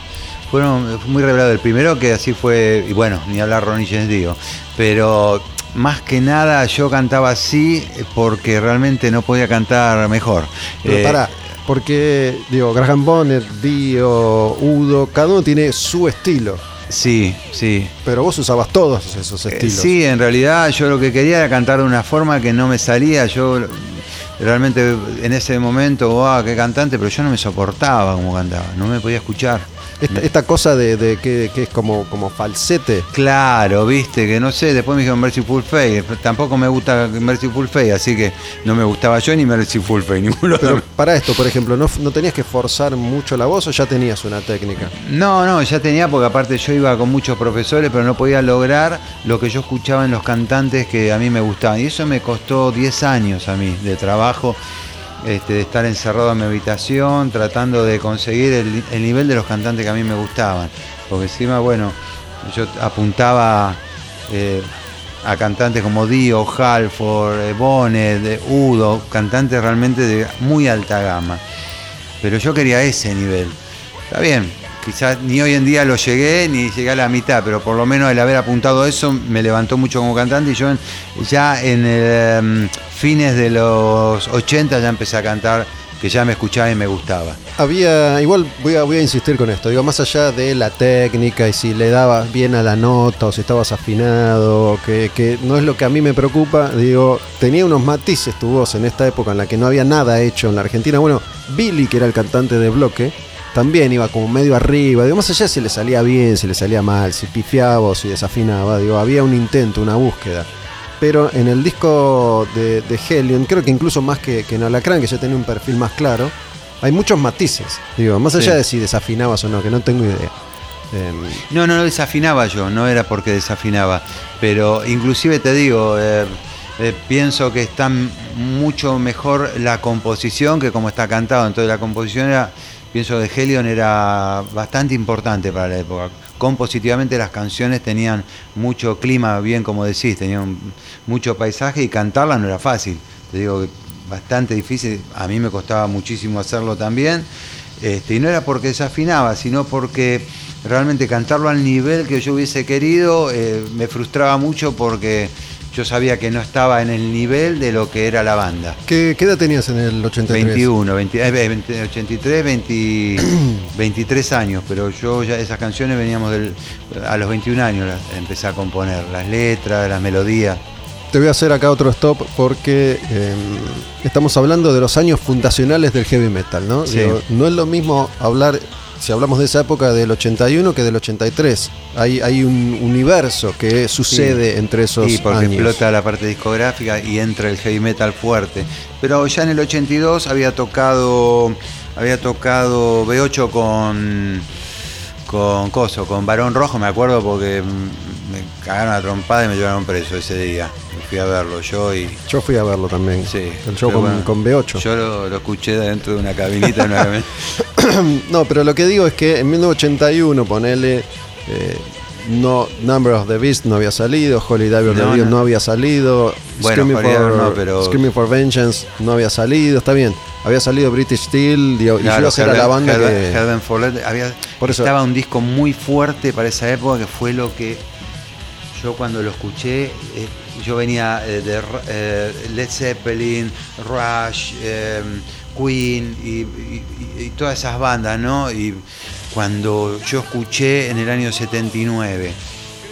fueron fue muy revelador. El primero que así fue, y bueno, ni hablar Ronnie James Dio, pero más que nada yo cantaba así porque realmente no podía cantar mejor. Pero Eh, pará, porque, digo, Graham Bonner, Dio, Udo, cada uno tiene su estilo. Sí, sí. Pero vos usabas todos esos Eh, estilos. Sí, en realidad yo lo que quería era cantar de una forma que no me salía. Yo realmente en ese momento, wow, qué cantante, pero yo no me soportaba como cantaba, no me podía escuchar. Esta, esta cosa de, de que, que es como, como falsete. Claro, viste, que no sé, después me dijeron Mercyful Fate, tampoco me gusta Mercyful Fate, así que no me gustaba yo ni Mercyful Fate, ninguno Pero para esto, por ejemplo, ¿no, ¿no tenías que forzar mucho la voz o ya tenías una técnica? No, no, ya tenía porque aparte yo iba con muchos profesores, pero no podía lograr lo que yo escuchaba en los cantantes que a mí me gustaban. Y eso me costó 10 años a mí de trabajo, este, de estar encerrado en mi habitación, tratando de conseguir el, el nivel de los cantantes que a mí me gustaban. Porque encima, bueno, yo apuntaba eh, a cantantes como Dio, Halford, eh, Bonnet, eh, Udo, cantantes realmente de muy alta gama. Pero yo quería ese nivel. Está bien, quizás ni hoy en día lo llegué ni llegué a la mitad, pero por lo menos el haber apuntado eso me levantó mucho como cantante y yo en- ya en em, fines de los 80 ya empecé a cantar, que ya me escuchaba y me gustaba. Había, igual voy a, voy a insistir con esto, digo, más allá de la técnica y si le dabas bien a la nota o si estabas afinado, que, que no es lo que a mí me preocupa, digo, tenía unos matices tu voz en esta época en la que no había nada hecho en la Argentina. Bueno, Billy, que era el cantante de Bloque, también iba como medio arriba, digo, más allá si le salía bien, si le salía mal, si pifiaba o si desafinaba, digo, había un intento, una búsqueda. Pero en el disco de, de Helion, creo que incluso más que, que en Alacrán, que ya tenía un perfil más claro, hay muchos matices. Digo, más allá Sí. de si desafinabas o no, que no tengo idea. Em, No, no, no desafinaba yo, no era porque desafinaba, pero inclusive te digo, eh, eh, pienso que está mucho mejor la composición que como está cantado, entonces la composición era, pienso que Helion era bastante importante para la época. Compositivamente las canciones tenían mucho clima, bien como decís, tenían mucho paisaje y cantarla no era fácil. Te digo que bastante difícil, a mí me costaba muchísimo hacerlo también, este, y no era porque desafinaba, sino porque realmente cantarlo al nivel que yo hubiese querido eh, me frustraba mucho porque yo sabía que no estaba en el nivel de lo que era la banda. ¿Qué, qué edad tenías en el 83? 21, 20, eh, 20, 83, 20, 23 años, pero yo ya esas canciones veníamos del, a los 21 años las empecé a componer, las letras, las melodías. Te voy a hacer acá otro stop porque eh, estamos hablando de los años fundacionales del heavy metal, ¿no? Sí. Digo, no es lo mismo hablar, si hablamos de esa época del 81 que del 83. Hay, hay un universo que sucede entre esos Sí, porque años. explota la parte discográfica y entra el heavy metal fuerte. Pero ya en el 82 había tocado había tocado B8 con con Coso, con Barón Rojo, me acuerdo porque me cagaron a trompada y me llevaron preso ese día. Fui a verlo yo y Yo fui a verlo también. sí. El show con, bueno, con B8. Yo lo, lo escuché dentro de una cabinita una. No, pero lo que digo es que en 1981, ponele. eh, no, Number of the Beast no había salido, Holy Diver No, no. no había salido, Bueno, Screaming, for, no, pero- Screaming for Vengeance no había salido, está bien. Había salido British Steel, y Claro, yo era la banda Heaven- que. Let- había, Por eso- estaba un disco muy fuerte para esa época que fue lo que yo cuando lo escuché, eh, yo venía eh, de eh, Led Zeppelin, Rush, eh, Queen y, y- y todas esas bandas, ¿no? Y cuando yo escuché en el año 79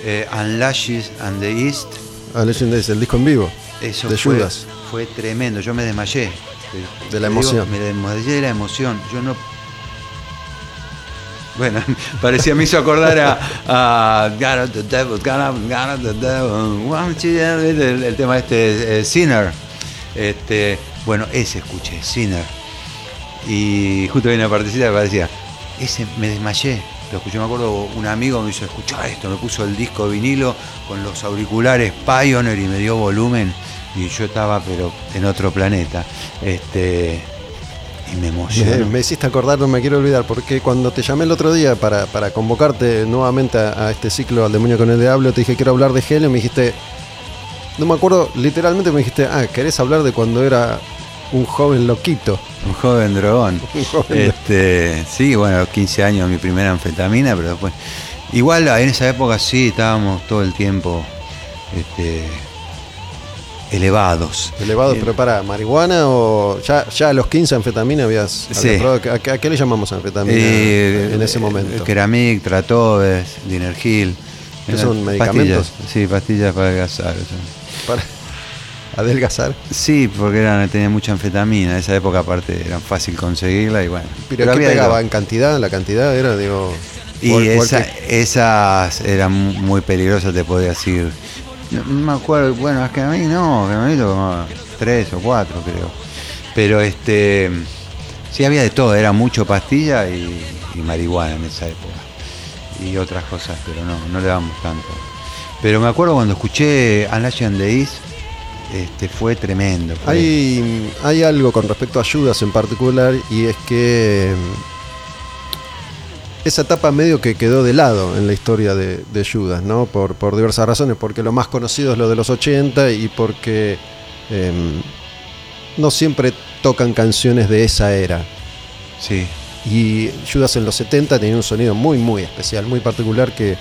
eh, Unlashes and the East, Legend Days, el disco en vivo. eso De fue, Judas. fue tremendo, yo me desmayé. De la digo, emoción. me desmayé de la emoción. Yo no. Bueno, parecía, me hizo acordar a, a the Devil, the Devil, el, tema este, Sinner. Este, bueno, ese escuché, Sinner. Y justo había una partecita que parecía, ese me desmayé. Lo escuché, me acuerdo, un amigo me hizo escuchar esto, me puso el disco vinilo con los auriculares Pioneer y me dio volumen. Y yo estaba, pero en otro planeta. Este, y me Me, emocionó. me hiciste acordar, no me quiero olvidar, porque cuando te llamé el otro día para, para convocarte nuevamente a, a este ciclo al demonio con el diablo, te dije quiero hablar de Helio, me dijiste, no me acuerdo, literalmente me dijiste, ah, ¿querés hablar de cuando era un joven loquito? Un joven dragón. Un joven Este, sí, bueno, a los 15 años mi primera anfetamina, pero después. Igual en esa época sí estábamos todo el tiempo este, elevados. Elevado, Eh, pero para, ¿marihuana o ya, ya a los 15 anfetamina habías, Sí. ¿A, qué- a qué le llamamos anfetamina eh, en ese momento? Keramic, Tratoves, Dinergil. ¿Qué son, medicamentos? Pastillas, sí, pastillas para adelgazar. Para adelgazar. Sí, porque eran, tenía mucha anfetamina. En esa época, aparte, era fácil conseguirla y bueno. ¿Pero, qué había de pegaba? ¿En cantidad? ¿La cantidad era, digo... Y esa- esas eran muy peligrosas, te podía decir. No, no me acuerdo, bueno, es que a mí no, que a mí tomaba tres o cuatro, creo. Pero este. Sí, había de todo, era mucho pastilla y, marihuana en esa época. Y otras cosas, pero no, no le damos tanto. Pero me acuerdo cuando escuché and the East, este, fue tremendo. Hay, hay algo con respecto a Judas en particular y es que esa etapa medio que quedó de lado en la historia de, de Judas, ¿no? Por, por diversas razones, porque lo más conocido es lo de los 80 y porque em, no siempre tocan canciones de esa era. Sí, Y Judas en los 70 tenía un sonido muy, muy especial, muy particular que,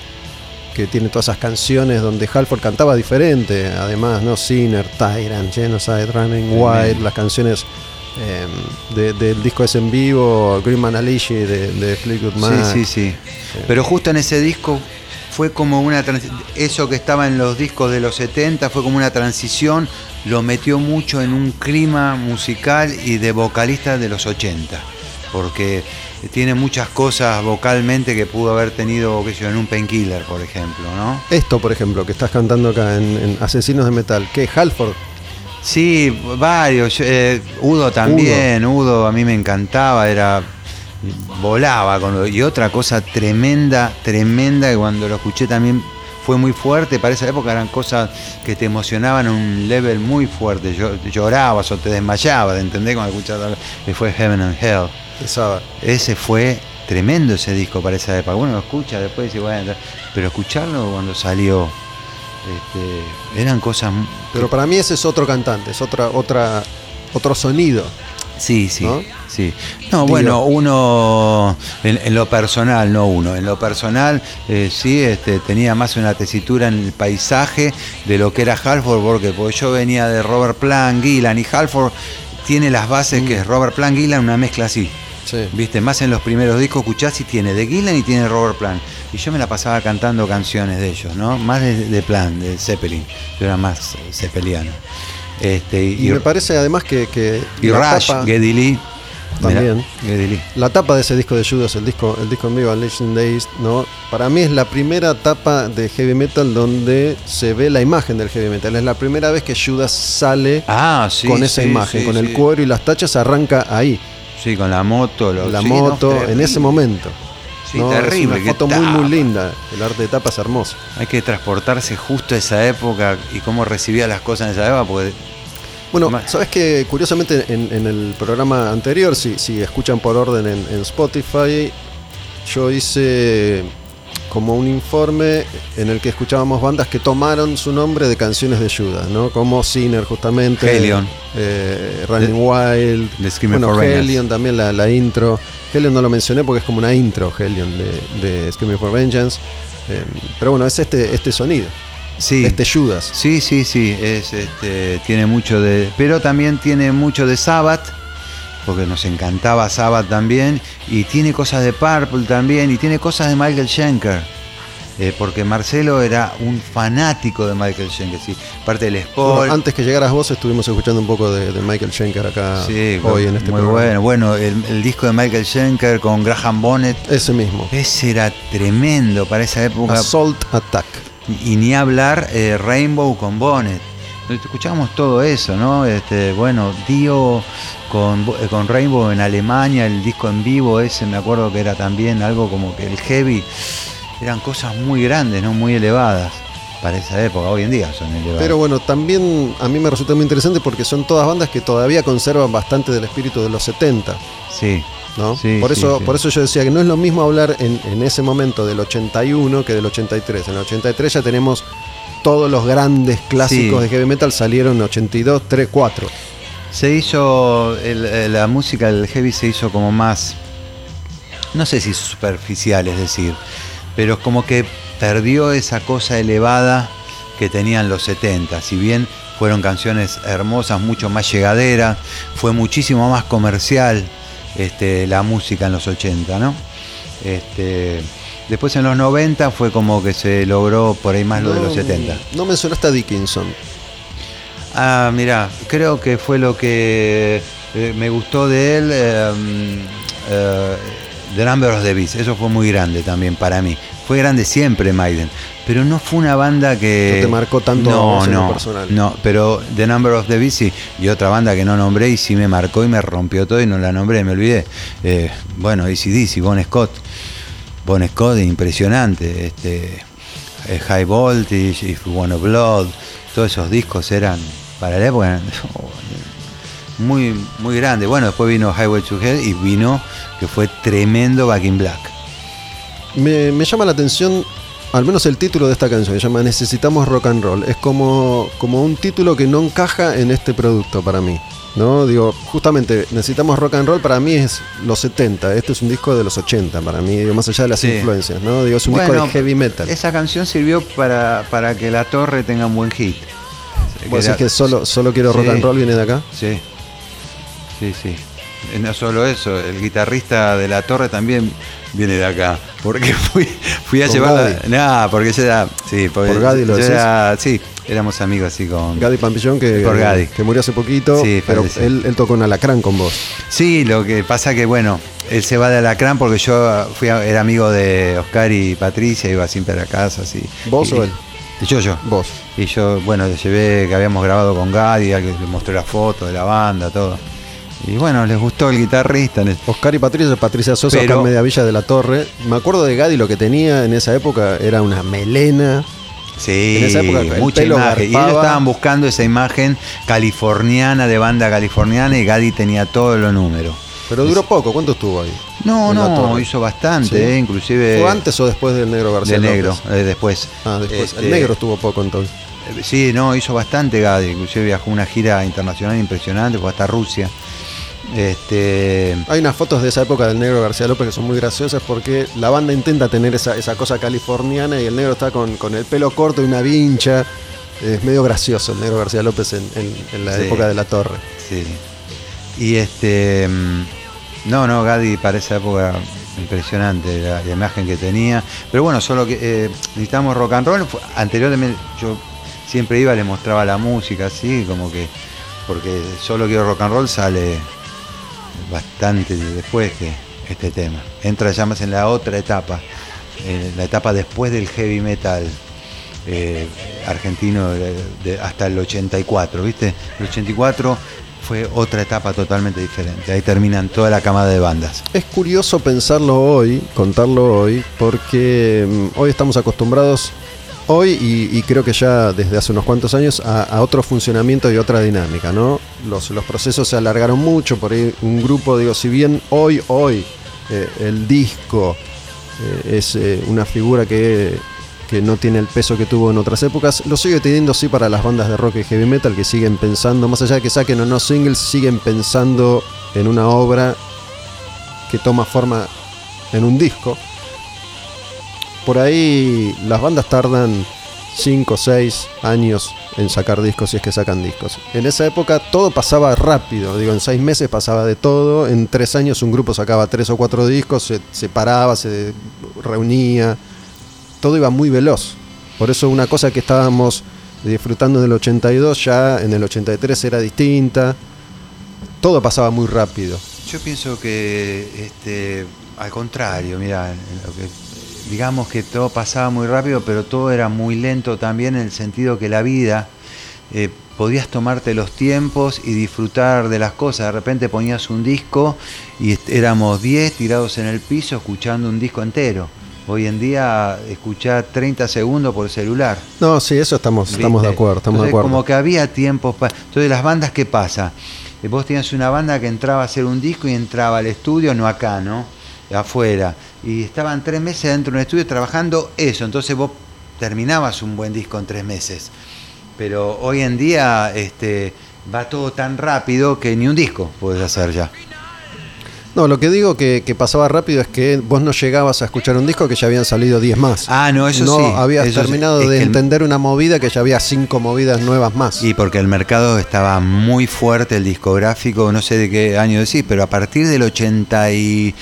que tiene todas esas canciones donde Halford cantaba diferente. Además, ¿no? Sinner, Tyrant, Genocide, Running Wild, las canciones eh, de- del disco ese en vivo, Green Man Alicia de, de Fleetwood Mac. Sí, sí, sí. Pero justo en ese disco fue como una eso que estaba en los discos de los 70 fue como una transición, lo metió mucho en un clima musical y de vocalista de los 80, porque tiene muchas cosas vocalmente que pudo haber tenido, qué sé yo, en un Painkiller, por ejemplo, ¿no? Esto, por ejemplo, que estás cantando acá en, en Asesinos de Metal, que Halford Sí, varios. eh, Udo también, Udo. a mí me encantaba, era volaba con lo- y otra cosa tremenda, tremenda que cuando lo escuché también fue muy fuerte. Para esa época eran cosas que te emocionaban a un level muy fuerte. Yo, llorabas o te desmayabas, ¿entendés? Cuando escuchabas que fue Heaven and Hell. pesaba. Ese fue tremendo ese disco para esa época. Bueno, lo escucha después dice, bueno, pero escucharlo cuando salió, este, eran cosas. Pero para mí ese es otro cantante, es otra, otra otro sonido. Sí, sí. ¿No? Sí. No, bueno, uno, en, en lo personal, no uno, en lo personal, eh, sí, este, tenía más una tesitura en el paisaje de lo que era Halford, porque, porque yo venía de Robert Plant, Gillan, y Halford tiene las bases que es Robert Plant, Gillan, una mezcla así. Sí. Viste, más en los primeros discos escuchás y tiene de Gillan y tiene Robert Plant. Y yo me la pasaba cantando canciones de ellos, ¿no? Más de, de Plant, de Zeppelin. Yo era más eh, zeppeliano. Este, Y, me parece además que, que y Rush, tapa- Geddy Lee. También. Mirá, Geddy Lee. La tapa de ese disco de Judas, el disco, el disco en vivo, Unleashing Days, ¿no? Para mí es la primera tapa de heavy metal donde se ve la imagen del heavy metal. Es la primera vez que Judas sale Ah, sí. con esa sí, imagen, sí, con el cuero y las tachas, arranca ahí, Sí, con la moto. lo- la no, moto, en ese momento. Sí, ¿no? terrible. Es una foto muy, muy linda. El arte de tapa es hermoso. Hay que transportarse justo a esa época y cómo recibía las cosas en esa época, porque Bueno, sabes que curiosamente en, en el programa anterior, si, si escuchan por orden en, en Spotify, yo hice como un informe en el que escuchábamos bandas que tomaron su nombre de canciones de Judas, ¿no? Como Sinner justamente, Hellion. eh, Running Wild, The Screaming bueno, for Vengeance. Hellion también la, la intro. Hellion no lo mencioné porque es como una intro, Hellion de, de Screaming for Vengeance. Eh, pero bueno, es este, este sonido, sí. este Judas. Sí, sí, sí, es, este, tiene mucho de... Pero también tiene mucho de Sabbath, porque nos encantaba Sabbath también, y tiene cosas de Purple también, y tiene cosas de Michael Schenker, eh, porque Marcelo era un fanático de Michael Schenker, sí, parte del Sport. Bueno, antes que llegaras vos estuvimos escuchando un poco de, de Michael Schenker acá sí, hoy en este muy programa. bueno. Bueno, el, el disco de Michael Schenker con Graham Bonnet, Ese mismo. ese era tremendo para esa época. Assault Attack. y ni hablar eh, Rainbow con Bonnet. Escuchamos todo eso, ¿no? Este, bueno, Dio con, eh, con Rainbow en Alemania, el disco en vivo ese, me acuerdo que era también algo como que el heavy, eran cosas muy grandes, ¿no? Muy elevadas para esa época, hoy en día son elevadas. Pero bueno, también a mí me resulta muy interesante porque son todas bandas que todavía conservan bastante del espíritu de los 70, sí, ¿no? Sí, por, sí, eso, sí. por eso yo decía que no es lo mismo hablar en, en ese momento del 81 que del 83. En el 83 ya tenemos todos los grandes clásicos Sí. de heavy metal salieron en 82, 3, 4. Se hizo, el- eh, la música del heavy se hizo como más, no sé si superficial, es decir, pero como que perdió esa cosa elevada que tenían los 70. Si bien fueron canciones hermosas, mucho más llegaderas, fue muchísimo más comercial este, la música en los 80, ¿no? Este, después en los 90 fue como que se logró por ahí más lo de los 70. No mencionaste a Dickinson. Ah, mira, creo que fue lo que eh, me gustó de él, eh, mm, eh, The Number of the Beast. Eso fue muy grande también para mí. Fue grande siempre Maiden, pero no fue una banda que... No te marcó tanto no, no, personal. No, pero The Number of the Beast sí, y otra banda que no nombré y sí me marcó y me rompió todo y no la nombré, me olvidé. Eh, bueno, ACDC, Bon Scott. Bon Scott, impresionante. Este, eh, High Voltage, If You Want Blood, todos esos discos eran para la época muy, muy grandes. Bueno, después vino Highway to Hell y vino que fue tremendo Back in Black. Me, me llama la atención, al menos el título de esta canción, se llama Necesitamos Rock and Roll. Es como, como un título que no encaja en este producto para mí. ¿No? Digo, justamente, Necesitamos Rock and Roll para mí es los 70. Este es un disco de los 80 para mí, digo, más allá de las Sí. influencias. ¿no? Digo, es un disco de heavy metal. Esa canción sirvió para, para que La Torre tenga un buen hit. ¿Vos decís que solo, solo quiero rock and roll viene de acá? Sí, sí, sí. Eh, No solo eso, el guitarrista de La Torre también viene de acá. Porque fui, fui a ¿Con llevarla. Nah, porque yo era. Sí, porque ¿Por Gadi lo yo decís? era- Sí, éramos amigos así con. Gadi Pampillón, que, Por Gadi. que murió hace poquito, Sí, pero él, él tocó en Alacrán con vos. Sí, lo que pasa que, bueno, él se va de Alacrán porque yo fui a- era amigo de Oscar y Patricia, iba siempre a la casa, así. ¿Vos Y- o él? Yo, yo. Vos. Y yo, bueno, le llevé que habíamos grabado con Gadi, le mostré la foto de la banda, todo. Y bueno, les gustó el guitarrista. Oscar y Patricia, Patricia Sosa, Pero- Oscar Mediavilla de la Torre. Me acuerdo de Gadi, lo que tenía en esa época era una melena. Sí, En esa época el mucha imagen. Y ellos estaban buscando esa imagen californiana, de banda californiana, y Gadi tenía todos los números. Pero duró poco, ¿cuánto estuvo ahí? No, no, hizo bastante, Sí. eh, inclusive... ¿Fue antes o después del negro García del negro, eh, después. Ah, después. Este, El negro estuvo poco entonces. sí, no, hizo bastante Gadi, inclusive viajó una gira internacional impresionante, fue hasta Rusia. Este, Hay unas fotos de esa época del negro García López que son muy graciosas porque la banda intenta tener esa, esa cosa californiana y el negro está con, con el pelo corto y una vincha. Es medio gracioso el negro García López en, en- en la Sí. época de la torre. sí. Y este, mm, no, no, Gadi para esa época impresionante la, la imagen que tenía. Pero bueno, solo que eh, necesitamos rock and roll. Anteriormente yo siempre iba, le mostraba la música así, como que, porque solo quiero rock and roll sale bastante después que este tema. Entra ya más en la otra etapa, eh, la etapa después del heavy metal eh, argentino de- hasta el 84, ¿viste? El 84 fue otra etapa totalmente diferente. Ahí terminan toda la camada de bandas. Es curioso pensarlo hoy, contarlo hoy, porque mm, hoy estamos acostumbrados, hoy y, creo que ya desde hace unos cuantos años, a, a otro funcionamiento y otra dinámica, ¿no? Los, los procesos se alargaron mucho, por ahí un grupo, digo, si bien hoy, hoy, eh, el disco eh, es eh, una figura que, que no tiene el peso que tuvo en otras épocas, lo sigue teniendo sí para las bandas de rock y heavy metal que siguen pensando, más allá de que saquen o no singles, siguen pensando en una obra que toma forma en un disco. Por ahí las bandas tardan 5 o 6 años en sacar discos si es que sacan discos. En esa época todo pasaba rápido, digo, en 6 meses pasaba de todo, en 3 años un grupo sacaba 3 o 4 discos, se separaba, se reunía, todo iba muy veloz. Por eso una cosa que estábamos disfrutando en el 82 ya en el 83 era distinta. Todo pasaba muy rápido. Yo pienso que, este, al contrario, mira, lo que- digamos que todo pasaba muy rápido, pero todo era muy lento también en el sentido que la vida eh, podías tomarte los tiempos y disfrutar de las cosas. De repente ponías un disco y éramos 10 tirados en el piso escuchando un disco entero. Hoy en día escuchar 30 segundos por celular. No, sí, eso estamos, estamos de acuerdo, estamos de acuerdo. Como que había tiempos para. Entonces, las bandas, ¿qué pasa? Eh, Vos tenías una banda que entraba a hacer un disco y entraba al estudio, no acá, ¿no? Afuera. Y estaban tres meses dentro de un estudio trabajando eso. Entonces, vos terminabas un buen disco en tres meses. Pero hoy en día este, va todo tan rápido que ni un disco puedes hacer ya. No, lo que digo que, que pasaba rápido es que vos no llegabas a escuchar un disco que ya habían salido 10 más. Ah, no, eso no sí. habías eso sí. terminado de el- entender una movida que ya había cinco movidas nuevas más. Y porque el mercado estaba muy fuerte, el discográfico, no sé de qué año decís, pero a partir del 80 y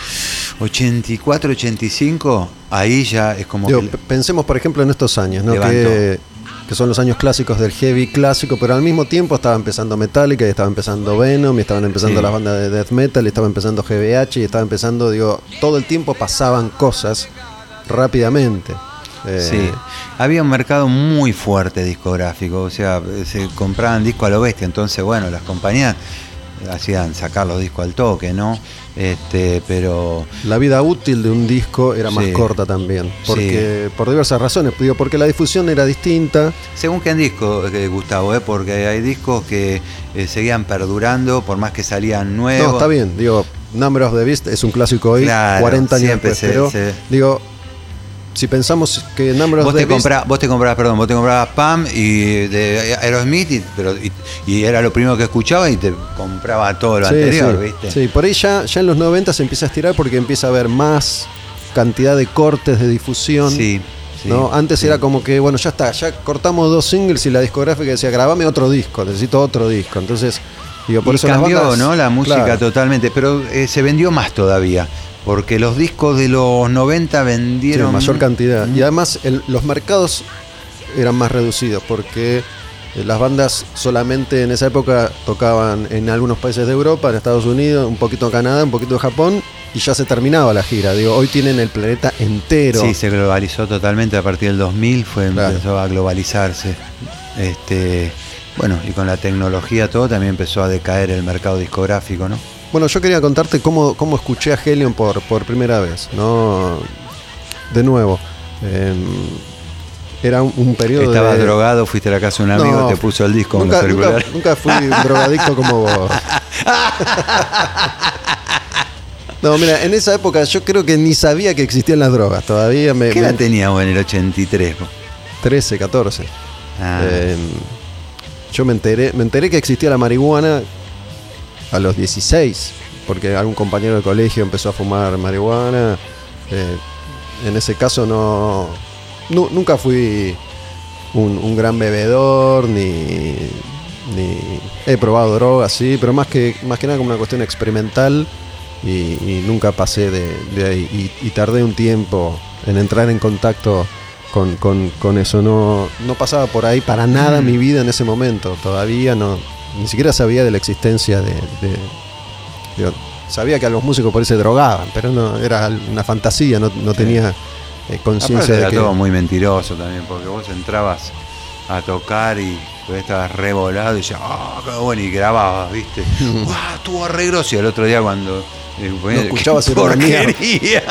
84, 85, ahí ya es como Digo, que- pensemos, por ejemplo, en estos años, ¿no? Que, que son los años clásicos del heavy clásico, pero al mismo tiempo estaba empezando Metallica, y estaba empezando Venom, y estaban empezando Sí. las bandas de death metal, y estaba empezando GBH, y estaba empezando, digo, todo el tiempo pasaban cosas rápidamente. Eh, Sí, había un mercado muy fuerte discográfico, o sea, se compraban discos a lo bestia, entonces bueno, las compañías hacían sacar los discos al toque, ¿no? Este, pero La vida útil de un disco era más Sí. corta también, porque por diversas razones, digo, porque la difusión era distinta. según qué disco, eh, Gustavo, ¿eh? porque hay discos que eh, seguían perdurando por más que salían nuevos. No, está bien, digo, Number of the Beast es un clásico hoy, Claro, 40 años después, se- pero se- digo, si pensamos que Number of Vos the te, Beast vos te comprabas, perdón, vos te comprabas Pam y de Aerosmith, y, pero, y, y era lo primero que escuchaba y te compraba todo lo Sí, anterior, sí. ¿viste? Sí, por ahí ya, ya en los 90 se empieza a estirar porque empieza a haber más cantidad de cortes de difusión. Sí, sí, ¿no? Antes sí. era como que, bueno, ya está, ya cortamos dos singles y la discográfica decía, grabame otro disco, necesito otro disco. Entonces, digo, por y eso las cambió, bandas- ¿no? La música Claro. totalmente, pero eh, se vendió más todavía, porque los discos de los 90 Sí, vendieron mayor cantidad. Mm. Y además el- los mercados eran más reducidos porque eh, las bandas solamente en esa época tocaban en algunos países de Europa, en Estados Unidos, un poquito en Canadá, un poquito en Japón y ya se terminaba la gira. Digo, hoy tienen el planeta entero. Sí, se globalizó totalmente a partir del 2000, fue Claro. empezó a globalizarse. Este, bueno, y con la tecnología todo también empezó a decaer el mercado discográfico, ¿no? Bueno, yo quería contarte cómo, cómo escuché a Helion por, por primera vez, ¿no? De nuevo. eh, era un, un periodo Estabas de... drogado, fuiste a la casa de un amigo, No, te puso el disco nunca, los nunca, nunca fui drogadicto como vos. No, mira, en esa época yo creo que ni sabía que existían las drogas. Todavía me. ¿Qué me- edad teníamos en el 83? 13, 14. Ah. Eh, yo me enteré, me enteré que existía la marihuana a los 16, porque algún compañero de colegio empezó a fumar marihuana. Eh, en ese caso no, nu- nunca fui un, un gran bebedor ni, ni he probado drogas, sí, pero más que más que nada como una cuestión experimental y, y nunca pasé de, de ahí y, y tardé un tiempo en entrar en contacto con, con- con eso. No, no pasaba por ahí para nada mi vida en ese momento. Todavía no, ni siquiera sabía de la existencia de, sabía que a los músicos por ahí se drogaban, pero no era una fantasía, no, no tenía eh, conciencia de era que todo muy mentiroso también, porque vos entrabas a tocar y estabas revolado y decías, ah, qué bueno, y grababas, ¿viste? ¡Guau! Estuvo re grosso. Y al otro día cuando. eh, ponía- escuchabas ¡qué era una mierda. porquería!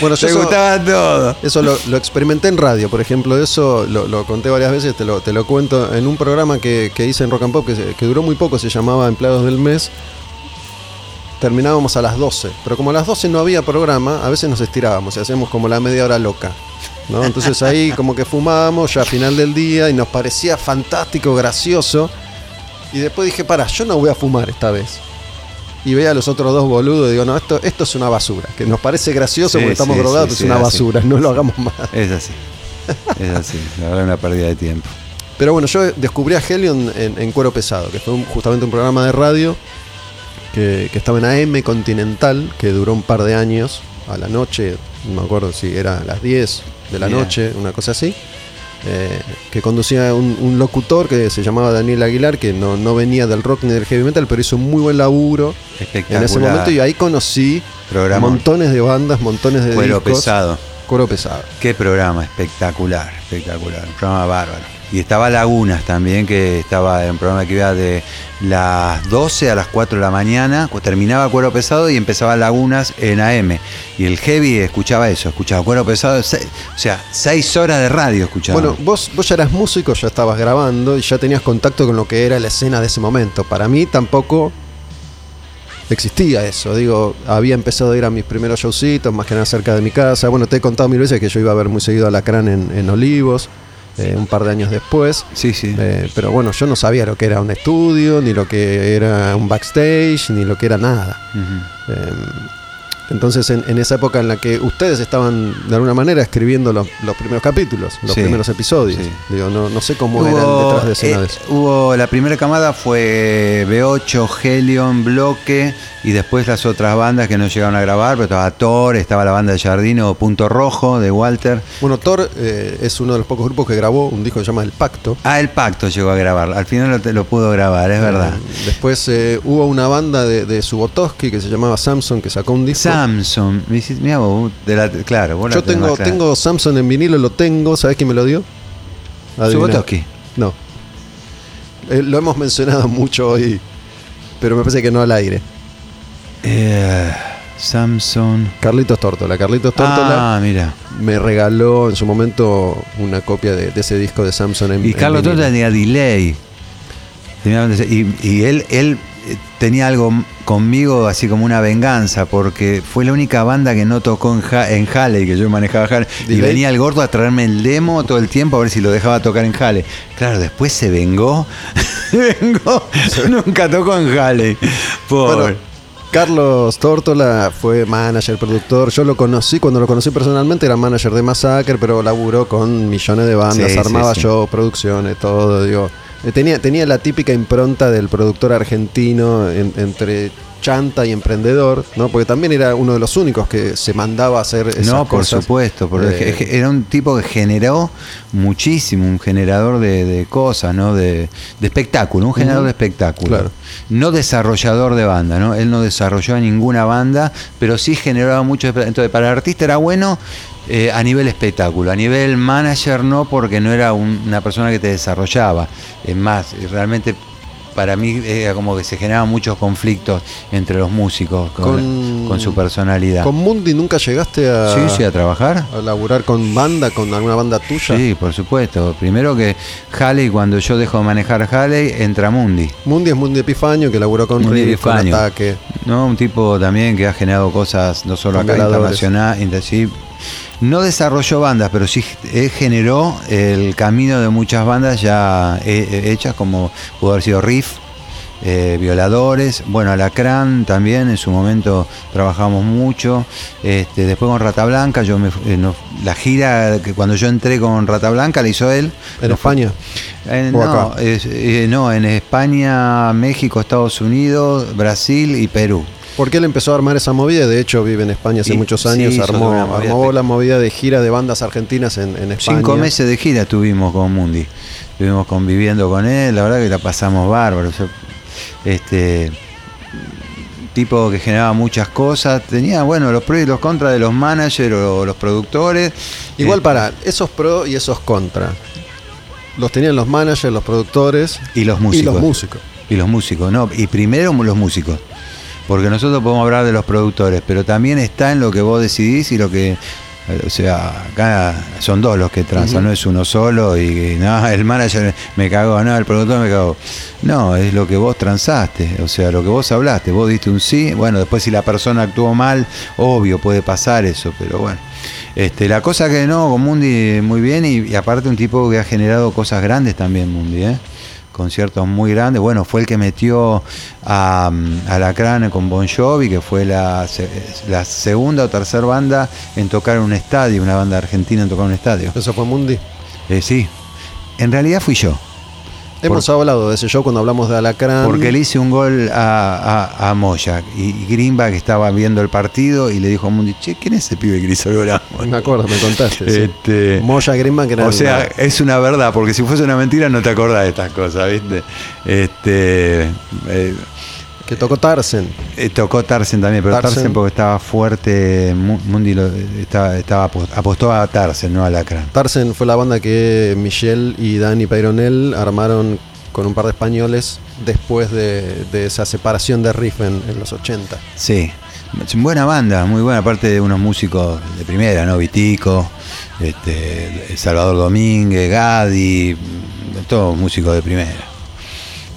Bueno, yo Te eso- gustaba todo. Eso lo, lo experimenté en radio, por ejemplo, eso lo, lo conté varias veces, te lo, te lo cuento en un programa que, que hice en Rock and Pop que duró muy poco, se llamaba Empleados del Mes. Terminábamos a las 12, pero como a las 12 no había programa, a veces nos estirábamos y hacíamos como la media hora loca. ¿no? Entonces ahí como que fumábamos ya a final del día y nos parecía fantástico, gracioso. Y después dije, para, yo no voy a fumar esta vez. Y veía a los otros dos boludos y digo, no, esto, esto es una basura. Que nos parece gracioso Sí, porque estamos sí, drogados, sí, es una basura, no lo hagamos más. Es así. Es así. La verdad, una pérdida de tiempo. Pero bueno, yo descubrí a Helion en, en Cuero Pesado, que fue un- justamente un programa de radio que, que estaba en AM Continental, que duró un par de años, a la noche, no me acuerdo si era a las 10 de la noche, una cosa así, eh, que conducía un, un locutor que se llamaba Daniel Aguilar, que no, no venía del rock ni del heavy metal, pero hizo un muy buen laburo en ese momento y ahí conocí Programón. montones de bandas, montones de Cuero discos. pesado. Cuero Pesado. Qué programa, espectacular, espectacular, un programa bárbaro. Y estaba Lagunas también, que estaba en un programa que iba de las 12 a las 4 de la mañana, terminaba Cuero Pesado y empezaba Lagunas en AM. Y el Heavy escuchaba eso, escuchaba Cuero Pesado, se- o sea, 6 horas de radio escuchaba. Bueno, vos, vos ya eras músico, ya estabas grabando y ya tenías contacto con lo que era la escena de ese momento. Para mí tampoco existía eso. Digo, había empezado a ir a mis primeros showcitos, más que nada cerca de mi casa. Bueno, te he contado mil veces que yo iba a ver muy seguido a Lacrán en, en Olivos, eh, un par de años después. sí, sí. Eh, pero bueno, yo no sabía lo que era un estudio, ni lo que era un backstage, ni lo que era nada. Eh, entonces, en, en esa época en la que ustedes estaban de alguna manera escribiendo los, los primeros capítulos, los Sí, primeros episodios, sí. digo, no, no sé cómo era el detrás de escena eh, de eso. hubo- la primera camada fue B8, Helion, Bloque y después las otras bandas que no llegaron a grabar, pero estaba Thor, estaba la banda de Jardino Punto Rojo de Walter. Bueno, Thor eh, es uno de los pocos grupos que grabó un disco que se llama El Pacto. Ah, el Pacto llegó a grabar, al final lo, lo pudo grabar, es verdad. Eh, después eh, hubo una banda de, de Subotovsky que se llamaba Samson que sacó un disco. Dices, mirá vos, de la, claro, vos Yo tengo, clara. tengo Samson en vinilo, lo tengo. ¿Sabes quién me lo dio? Adivina. Subotovsky. No. Eh, lo hemos mencionado mucho hoy, pero me parece que no al aire. Eh, Samsung. Carlitos Tórtola. Carlitos Tórtola Ah, mira. me regaló en su momento una copia de, de ese disco de Samson en Y Carlos. Torta tenía delay. Y, y él, él eh, tenía algo conmigo así como una venganza, porque fue la única banda que no tocó en, Ha- en Halley, que yo manejaba Halley. Y venía el gordo a traerme el demo todo el tiempo a ver si lo dejaba tocar en Halley. Claro, después se vengó. se vengó. Nunca tocó en Halley. Bueno, Carlos Tórtola fue manager, productor. Yo lo conocí, cuando lo conocí personalmente era manager de Massacre, pero laburó con millones de bandas, Sí, armaba sí. shows, producciones, todo. Digo, Eh, tenía, tenía la típica impronta del productor argentino en- entre chanta y emprendedor, ¿no? Porque también era uno de los únicos que se mandaba a hacer esas No, por cosas. supuesto, porque Eh, era un tipo que generó muchísimo, un generador de, de cosas, ¿no? De, de espectáculo, un generador de espectáculo. Claro. No desarrollador de banda, ¿no? Él no desarrolló ninguna banda, pero sí generaba mucho. Entonces, para el artista era bueno eh, a nivel espectáculo, a nivel manager no, porque no era un- una persona que te desarrollaba. Es más, realmente para mí era como que se generaban muchos conflictos entre los músicos con, Con- con su personalidad. ¿Con Mundi nunca llegaste a, Sí, sí, a trabajar. a laburar con banda, con alguna banda tuya? Sí, por supuesto. Primero que Halley, cuando yo dejo de manejar Halley, entra Mundi. Mundi es Mundi Epifanio, que laburó con Mundi Riff, con. Ataque. No, un tipo también que ha generado cosas no solo acá internacional, inter- sí. No desarrolló bandas, pero sí eh, generó el camino de muchas bandas ya eh, eh, hechas, como pudo haber sido Riff, eh, Violadores, bueno, Alacrán también, en su momento trabajamos mucho, este, después con Rata Blanca, yo me, eh, no- la gira que cuando yo entré con Rata Blanca la hizo él. ¿En No España? no, en España, México, Estados Unidos, Brasil y Perú. Porque él empezó a armar esa movida, de hecho vive en España hace Y- muchos años, armó, armó la movida de gira de bandas argentinas en, en España. Cinco meses de gira tuvimos con Mundi. Estuvimos conviviendo con él, la verdad que la pasamos bárbaro. o sea, este tipo que generaba muchas cosas, tenía bueno los pros y los contras de los managers o los productores. Igual Eh, para, esos pro y esos contra. Los tenían los managers, los productores y los músicos. y los músicos. Y los músicos, no, y primero los músicos. Porque nosotros podemos hablar de los productores, pero también está en lo que vos decidís y lo que. O sea, acá son dos los que transan, no es uno solo y no, el manager me cagó, no, el productor me cagó. No, es lo que vos transaste, o sea, lo que vos hablaste, vos diste un sí, bueno, después si la persona actuó mal, obvio, puede pasar eso, pero bueno. Este, la cosa que no, con Mundi muy bien y, y aparte un tipo que ha generado cosas grandes también, Mundi, ¿eh? Conciertos muy grandes. Bueno, fue el que metió a, mm, a Lacrane con Bon Jovi, que fue la, la segunda o tercera banda en tocar en un estadio, una banda argentina en tocar en un estadio. Eso fue Mundi. Eh, sí, en realidad fui yo, Hemos hablado de ese show cuando hablamos de Alacrán. porque le hice un gol a, a, a Moya y que estaba viendo el partido y le dijo a Mundi, che, ¿quién es ese pibe que hizo el gol a Moya?" Me acuerdo, me contaste. sí. Este, Moya Greenman, que era O sea, es una verdad, porque si fuese una mentira no te acordás de estas cosas, ¿viste? Este, eh, que tocó Tarsen. eh, tocó Tarsen también, pero Tarsen, Tarsen. porque estaba fuerte, Mu- Mundi lo- estaba, estaba apo- apostó a Tarsen, no a Lacran. Tarsen fue la banda que Michelle y Dani Peyronel armaron con un par de españoles después de, de esa separación de Riff en, los 80. Sí, buena banda, muy buena, aparte de unos músicos de primera, ¿no? Vitico, este, Salvador Domínguez, Gadi, todos músicos de primera.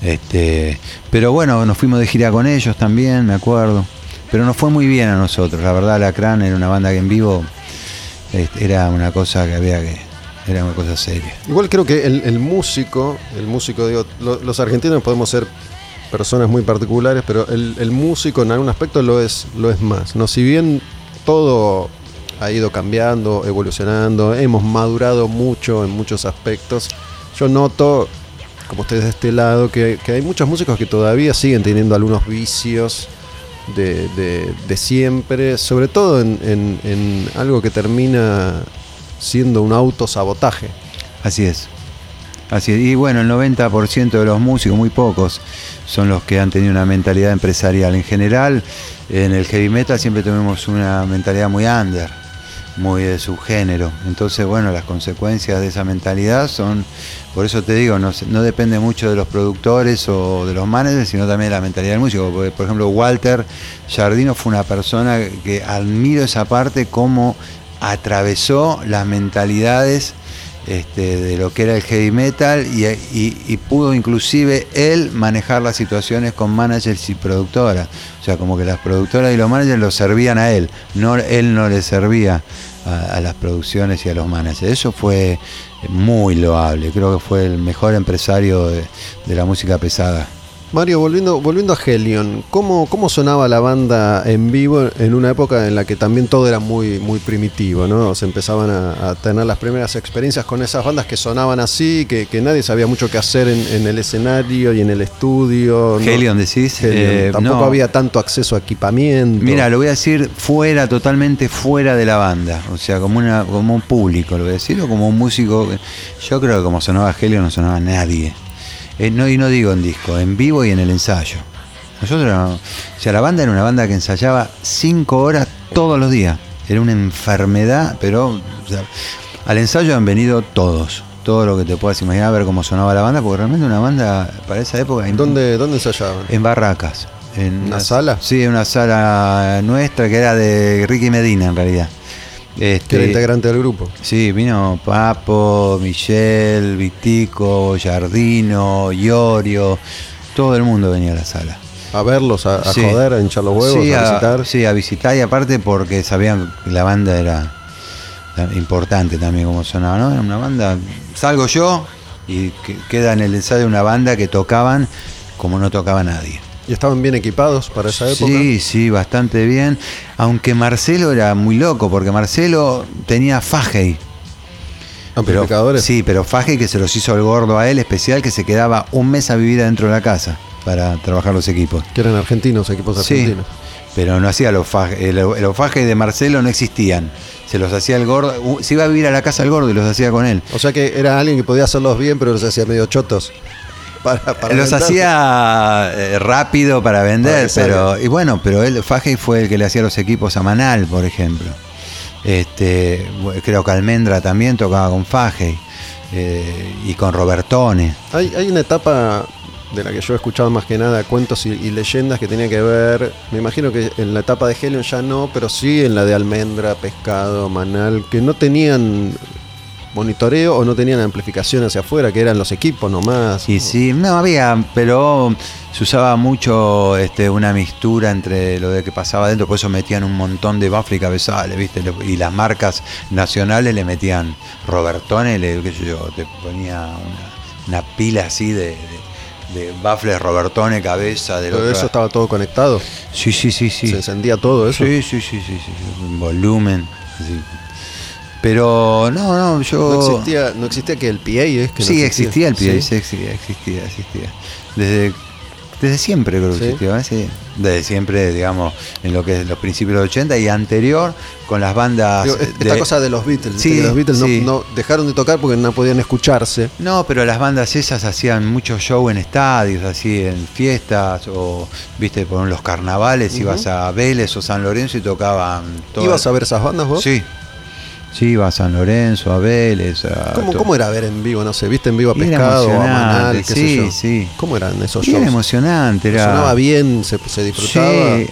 Este, pero bueno, nos fuimos de gira con ellos también, me acuerdo. Pero nos fue muy bien a nosotros, la verdad, Lacran era una banda que en vivo este, era una cosa que había que. Era una cosa seria. Igual creo que el, músico, el músico, digo, lo- los argentinos podemos ser personas muy particulares, pero el, el músico en algún aspecto lo es, lo es más. ¿no? Si bien todo ha ido cambiando, evolucionando, hemos madurado mucho en muchos aspectos, yo noto, como ustedes de este lado, que, que hay muchos músicos que todavía siguen teniendo algunos vicios de, de- siempre, sobre todo en, en- en algo que termina siendo un autosabotaje. Así es. Así es. Y bueno, el 90% de los músicos, muy pocos, son los que han tenido una mentalidad empresarial. En general, en el heavy metal siempre tuvimos una mentalidad muy under, muy de subgénero. Entonces, bueno, las consecuencias de esa mentalidad son, por eso te digo, no, depende mucho de los productores o de los managers, sino también de la mentalidad del músico. Porque, por ejemplo, Walter Jardino fue una persona que admiro esa parte, cómo atravesó las mentalidades este, de lo que era el heavy metal y, pudo inclusive él manejar las situaciones con managers y productoras. O sea, como que las productoras y los managers lo servían a él, él no le servía a, a las producciones y a los managers. Eso fue muy loable, creo que fue el mejor empresario de, de la música pesada. Mario, volviendo, volviendo a Helion, ¿cómo, ¿cómo sonaba la banda en vivo en una época en la que también todo era muy, muy primitivo, ¿no? Se empezaban a, a tener las primeras experiencias con esas bandas que sonaban así, que, que nadie sabía mucho qué hacer en, en el escenario y en el estudio. ¿no? Helion decís, Helion. eh, Tampoco no. había tanto acceso a equipamiento. Mira, lo voy a decir fuera, totalmente fuera de la banda. O sea, como una, como un público, lo voy a decir, o como un músico. Yo creo que como sonaba Helio no sonaba nadie. Eh, no, y no digo en disco, en vivo y en el ensayo. Nosotros, no- o sea, la banda era una banda que ensayaba cinco horas todos los días. Era una enfermedad, pero o sea, al ensayo han venido todos. Todo lo que te puedas imaginar, a ver cómo sonaba la banda, porque realmente una banda para esa época. ¿Dónde, ¿Dónde ensayaban? En Barracas. En ¿Una sala? Sí, una sala nuestra que era de Ricky Medina en realidad. Este, era integrante del grupo. Sí, vino Papo, Michelle, Vitico, Jardino, Iorio, todo el mundo venía a la sala. a verlos, a, a Sí. joder, a hinchar los huevos, sí, a visitar. sí, a visitar y aparte porque sabían que la banda era importante también como sonaba, ¿no? Era una banda, salgo yo y que- queda en el ensayo una banda que tocaban como no tocaba nadie. Y estaban bien equipados para esa época. Sí, sí, bastante bien. Aunque Marcelo era muy loco, porque Marcelo tenía. Pero, Amplificadores. sí, pero Fagey que se los hizo el gordo a él, especial, que se quedaba un mes a vivir adentro de la casa para trabajar los equipos. Que eran argentinos, equipos Sí, argentinos. pero no hacía los fajes. Los, los fajes de Marcelo no existían. Se los hacía el gordo. Se iba a vivir a la casa del gordo y los hacía con él. O sea que era alguien que podía hacerlos bien, pero los hacía medio chotos. Para, para los hacía eh, rápido para vender, Para pero. Y bueno, pero él, Fagey fue el que le hacía los equipos a Manal, por ejemplo. Este, creo que Almendra también tocaba con Fagey. eh, y con Robertone. Hay, hay una etapa de la que yo he escuchado más que nada cuentos y, y leyendas que tenía que ver, me imagino que en la etapa de Helion ya no, pero sí en la de Almendra, Pescado, Manal, que no tenían monitoreo o no tenían amplificación hacia afuera, que eran los equipos nomás. Y sí, no había, pero se usaba mucho este, una mixtura entre lo de que pasaba adentro, por eso metían un montón de baffles y cabezales, ¿viste? Y las marcas nacionales le metían Robertone, le, qué sé yo, te ponía una, una pila así de, de, de baffles Robertone, cabeza, de Todo eso estaba todo conectado, Sí, sí, sí, sí. se encendía todo eso. Sí, sí, sí, sí, sí, sí, volumen. sí. Pero no, no, yo. No existía, no existía que el PA es que no sí, existía el PA, Sí. sí, existía, existía, existía. Desde, desde siempre creo que Sí. existía, ¿eh? Sí. Desde siempre, digamos, en lo que es los principios de los 80 y anterior, con las bandas. Digo, esta de- cosa de los Beatles, Sí, los Beatles no- sí. no, dejaron de tocar porque no podían escucharse. No, pero las bandas esas hacían mucho show en estadios, así en fiestas, o, viste, por los carnavales, ibas a Vélez o San Lorenzo y tocaban todo. ¿Ibas a ver esas bandas vos? Sí. Sí, iba a San Lorenzo, a Vélez. A ¿Cómo, to- ¿Cómo era ver en vivo? No sé, ¿viste en vivo a Pescado, a emocionante, Manal, qué sé sí, yo? sí. ¿Cómo eran esos Y era shows? emocionante, era. ¿Sonaba bien? ¿Se, se disfrutaba? Sí.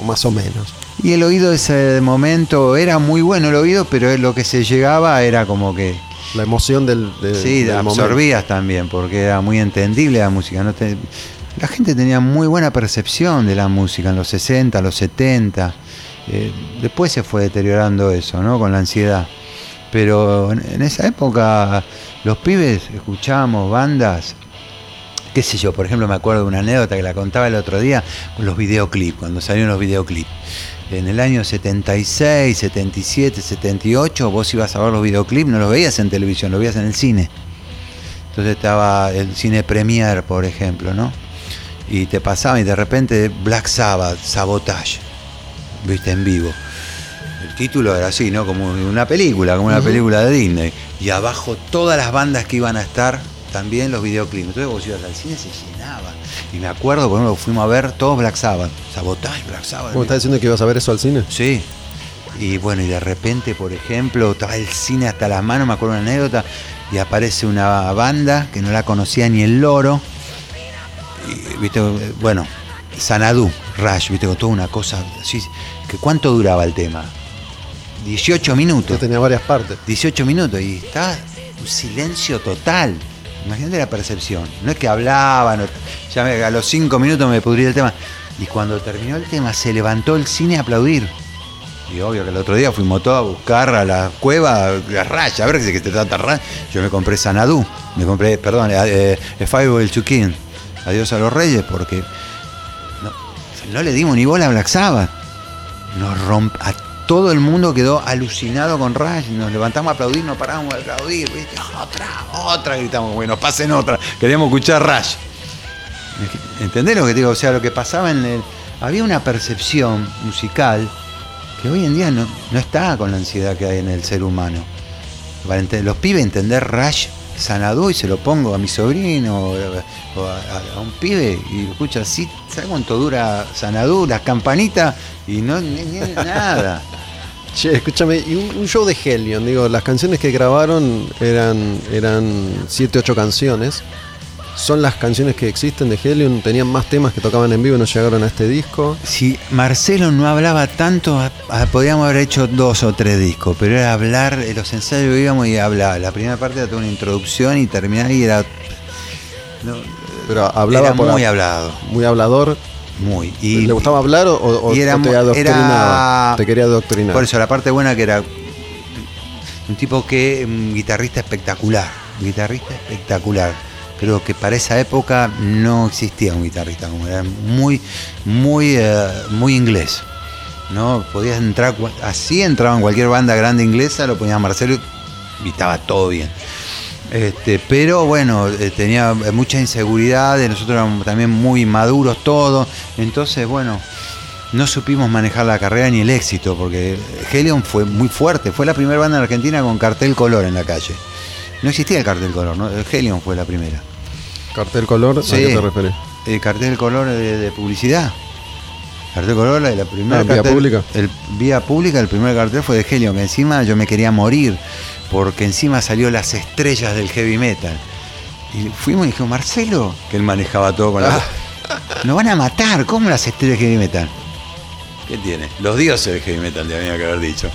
¿O más o menos? Y el oído de ese momento era muy bueno el oído, pero lo que se llegaba era como que La emoción del, de- sí, del momento. absorbías también, porque era muy entendible la música. No te- la gente tenía muy buena percepción de la música en los 60, los 70. Eh, después se fue deteriorando eso, ¿no? Con la ansiedad. Pero en, esa época los pibes escuchábamos bandas, qué sé yo, por ejemplo me acuerdo de una anécdota que la contaba el otro día con los videoclips, cuando salieron los videoclips. En el año 76, 77, 78, vos ibas a ver los videoclips, no los veías en televisión, los veías en el cine. Entonces estaba el cine Premier, por ejemplo, ¿no? Y te pasaba y de repente Black Sabbath, Sabotage, viste en vivo. El título era así, ¿no? Como una película, como una película de Disney. Y abajo todas las bandas que iban a estar, también los videoclips. Entonces vos ibas al cine, se llenaba. Y me acuerdo, ejemplo, fuimos a ver todos Black Sabbath. Sabotage, Black Sabbath. ¿Cómo estás diciendo que ibas a ver eso al cine? Sí. Y bueno, y de repente, por ejemplo, estaba el cine hasta las manos, me acuerdo una anécdota, y aparece una banda que no la conocía ni el loro. Y, viste, bueno, Sanadú, Rush, viste, con toda una cosa así. Que ¿Cuánto duraba el tema? 18 Yo minutos. tenía varias partes. 18 minutos y está un silencio total. Imagínate la percepción. No es que hablaban, ya me- a los 5 minutos me pudría el tema. Y cuando terminó el tema, se levantó el cine a aplaudir. Y obvio que el otro día fuimos todos a buscar a la cueva, a Raya, a ver qué se trata Raya. Yo me compré Sanadú, me compré, perdón, eh, eh, Five el Chuquín. Adiós a los Reyes, porque no le dimos ni bola a Black Sabbath. Nos romp a todo el mundo quedó alucinado con Rush. Nos levantamos a aplaudir, no parábamos de aplaudir. Otra, otra, gritamos, bueno, pasen otra. Queríamos escuchar Rush. ¿Entendés lo que digo? O sea, lo que pasaba en el. Había una percepción musical que hoy en día no, no está con la ansiedad que hay en el ser humano. Para los pibes entender Rush Sanadú y se lo pongo a mi sobrino o, a, un pibe y escucha así, ¿sabes cuánto dura Sanadú? Las campanitas y no ni- nada. Che, escúchame, y un, un show de Helion, digo, las canciones que grabaron eran eran 7, 8 canciones. Son las canciones que existen de Helion, tenían más temas que tocaban en vivo y no llegaron a este disco. Si Marcelo no hablaba tanto, a- a- podríamos haber hecho dos o tres discos, pero era hablar, en los ensayos íbamos y hablaba. La primera parte era toda una introducción y terminar y era. no, Pero hablaba era por muy hablado. muy hablador. muy. Y, ¿Le gustaba hablar o, o- y era o te adoctrinaba? era- Te quería adoctrinar. Por eso, la parte buena que era un tipo que, un guitarrista espectacular, un guitarrista espectacular. Creo que para esa época no existía un guitarrista era muy, muy, eh, muy inglés. ¿no? Podías entrar, así entraba en cualquier banda grande inglesa, lo ponías a Marcelo y estaba todo bien. Este, pero bueno, eh, tenía mucha inseguridad, nosotros éramos también muy maduros todos, entonces bueno, no supimos manejar la carrera ni el éxito, porque Helion fue muy fuerte, fue la primera banda en Argentina con cartel color en la calle. No existía el cartel color, ¿no? Helion fue la primera. ¿Cartel color? ¿A Sí. qué te refieres? El cartel color de, de publicidad. Cartel color, la, la primera Ah, vía pública. El, vía pública, el primer cartel fue de Helion, que encima yo me quería morir, porque encima salió las estrellas del heavy metal. Y fuimos y dijo, Marcelo, que él manejaba todo con la. Ah. Nos van a matar, ¿cómo las estrellas del heavy metal? ¿Qué tiene? Los dioses del heavy metal, te había que haber dicho.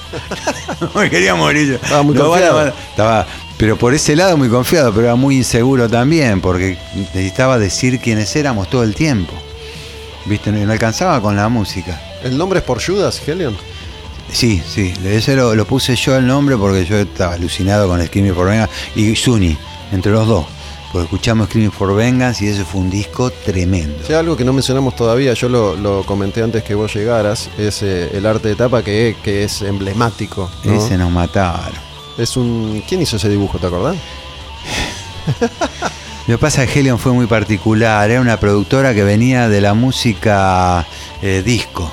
me quería morir yo. Estaba muy van a. Estaba, pero por ese lado muy confiado, pero era muy inseguro también, porque necesitaba decir quiénes éramos todo el tiempo. ¿Viste? No no alcanzaba con la música. ¿El nombre es por Judas, Helion? Sí, sí, ese lo, lo puse yo el nombre porque yo estaba alucinado con Screaming for Vengeance y Zuni, entre los dos. Porque escuchamos Screaming for Vengeance y ese fue un disco tremendo. Sí, algo que no mencionamos todavía, yo lo, lo comenté antes que vos llegaras, es eh, el arte de tapa que, que es emblemático. ¿no? Ese nos mataron. Es un. ¿Quién hizo ese dibujo, te acordás? Lo que pasa es que Helion fue muy particular, era una productora que venía de la música eh, disco,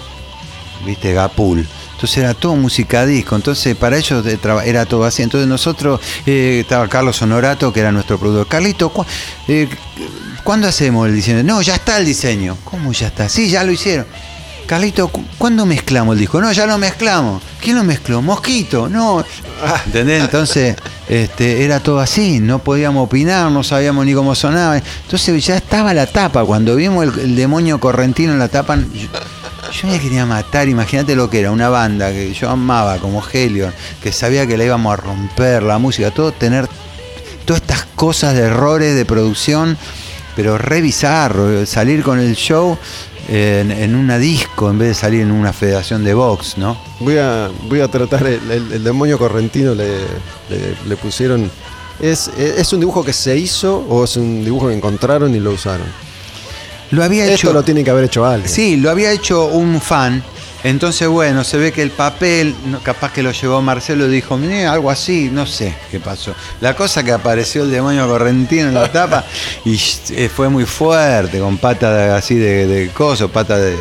viste, Gapul. Entonces era todo música disco, entonces para ellos era todo así. Entonces nosotros, eh, estaba Carlos Honorato, que era nuestro productor. Carlito, ¿cu- eh, ¿cuándo hacemos el diseño? No, ya está el diseño. ¿Cómo ya está? Sí, ya lo hicieron. Carlito, ¿cu- ¿cuándo mezclamos el disco? No, ya lo mezclamos. ¿Quién lo mezcló? Mosquito, no. ¿Entendés? Entonces, este, era todo así, no podíamos opinar, no sabíamos ni cómo sonaba. Entonces ya estaba la tapa, cuando vimos el, el demonio correntino en la tapa, yo, yo me quería matar, imagínate lo que era, una banda que yo amaba como Helion, que sabía que la íbamos a romper, la música, todo tener todas estas cosas de errores de producción, pero revisar, salir con el show en, en una disco en vez de salir en una federación de box, ¿no? Voy a, voy a tratar el, el- el demonio correntino, le, le- le pusieron. ¿Es, ¿Es un dibujo que se hizo o es un dibujo que encontraron y lo usaron? Lo había Esto hecho. lo tiene que haber hecho alguien. Sí, lo había hecho un fan. Entonces, bueno, se ve que el papel, capaz que lo llevó Marcelo y dijo, "Mirá, algo así, no sé qué pasó. La cosa que apareció el demonio correntino en la tapa y eh, fue muy fuerte, con pata de- así de, de coso, pata de,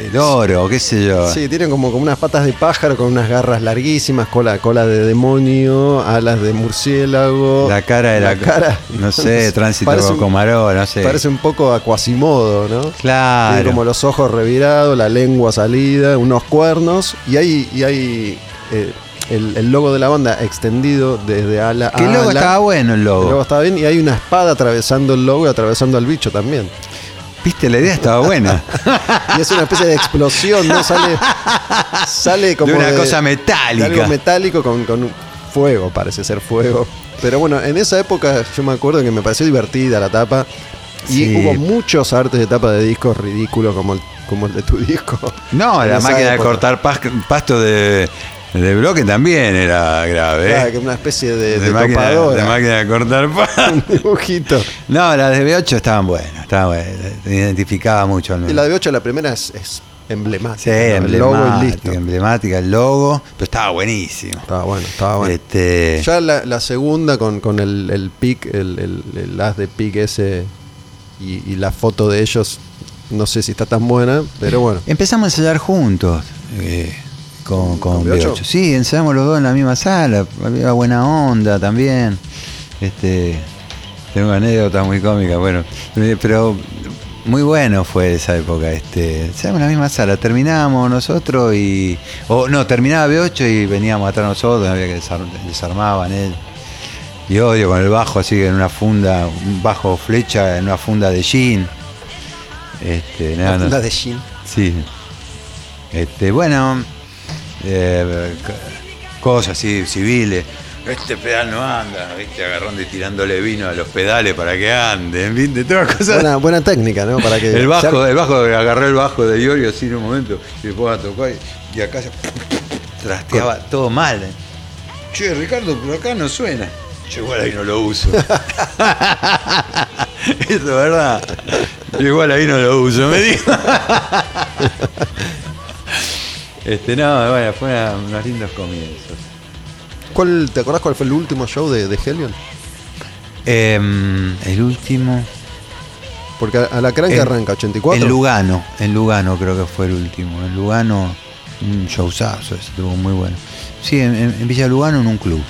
de, de oro, qué sé yo. Sí, tienen como, como unas patas de pájaro con unas garras larguísimas, cola, cola de demonio, alas de murciélago. La cara era, La cara. no sé, tránsito Parece un- Comaró, no sé. Parece un poco a Quasimodo, ¿no? Claro. Tiene como los ojos revirados, la lengua salida, unos cuernos y hay, y hay eh, el, el logo de la banda extendido desde ala a Que el logo ala. estaba bueno, el El logo. logo estaba bien y hay una espada atravesando el logo y atravesando al bicho también. Viste, la idea estaba buena. Y es una especie de explosión, ¿no? Sale, sale como de una de- cosa de metálica. algo metálico con, con fuego, parece ser fuego. Pero bueno, en esa época yo me acuerdo que me pareció divertida la tapa. Y Sí. hubo muchos artes de tapa de discos ridículos como el, como el de tu disco. No, la máquina de cortar pas- pasto de, de bloque también era grave. ¿eh? Claro, que una especie de, de máquina, de máquina de cortar pasto. Un dibujito. No, las de B8 estaban buenas, estaban buenas. Te identificaba mucho al Y menos. la de 8, la primera es, es emblemática. Sí, ¿no? El logo y emblemática, listo. emblemática, el logo, pero estaba buenísimo. Estaba bueno, estaba bueno. Este, Ya la, la segunda con, con el, el pic, el, el, el as de pic ese y, y la foto de ellos, no sé si está tan buena, pero bueno. Empezamos a ensayar juntos eh, con, con ¿Con B8? B8. Sí, ensayamos los dos en la misma sala, había buena onda también. Este, tengo anécdotas muy cómicas, bueno, eh, pero muy bueno fue esa época. Este, ensayamos en la misma sala, terminábamos nosotros y. O no, terminaba B8 y veníamos atrás nosotros, había que desar- desarmaban él. Y odio con el bajo así en una funda, un bajo flecha en una funda de jean. Este, nada, no- La de Shin. Sí. Este, bueno, eh, cosas así, civiles. este pedal no anda, ¿viste? agarrando y tirándole vino a los pedales para que anden, ¿viste? Todas cosas. Buena, buena técnica, ¿no? Para que El bajo, el bajo, agarré el bajo de Iorio así en un momento y después a tocar y, y acá se trasteaba todo mal. ¿eh? Che, Ricardo, pero acá no suena. Yo igual ahí no lo uso. Eso es verdad. Yo igual ahí no lo uso, me dijo. Este, no, bueno, fue unos lindos comienzos. ¿Cuál, ¿Te acordás cuál fue el último show de, de Helion? Em, el último. Porque a, a la cranca En- arranca 84. En Lugano, en Lugano creo que fue el último. En Lugano, un showzazo, estuvo muy bueno. Sí, en, en- en Villa Lugano en un club.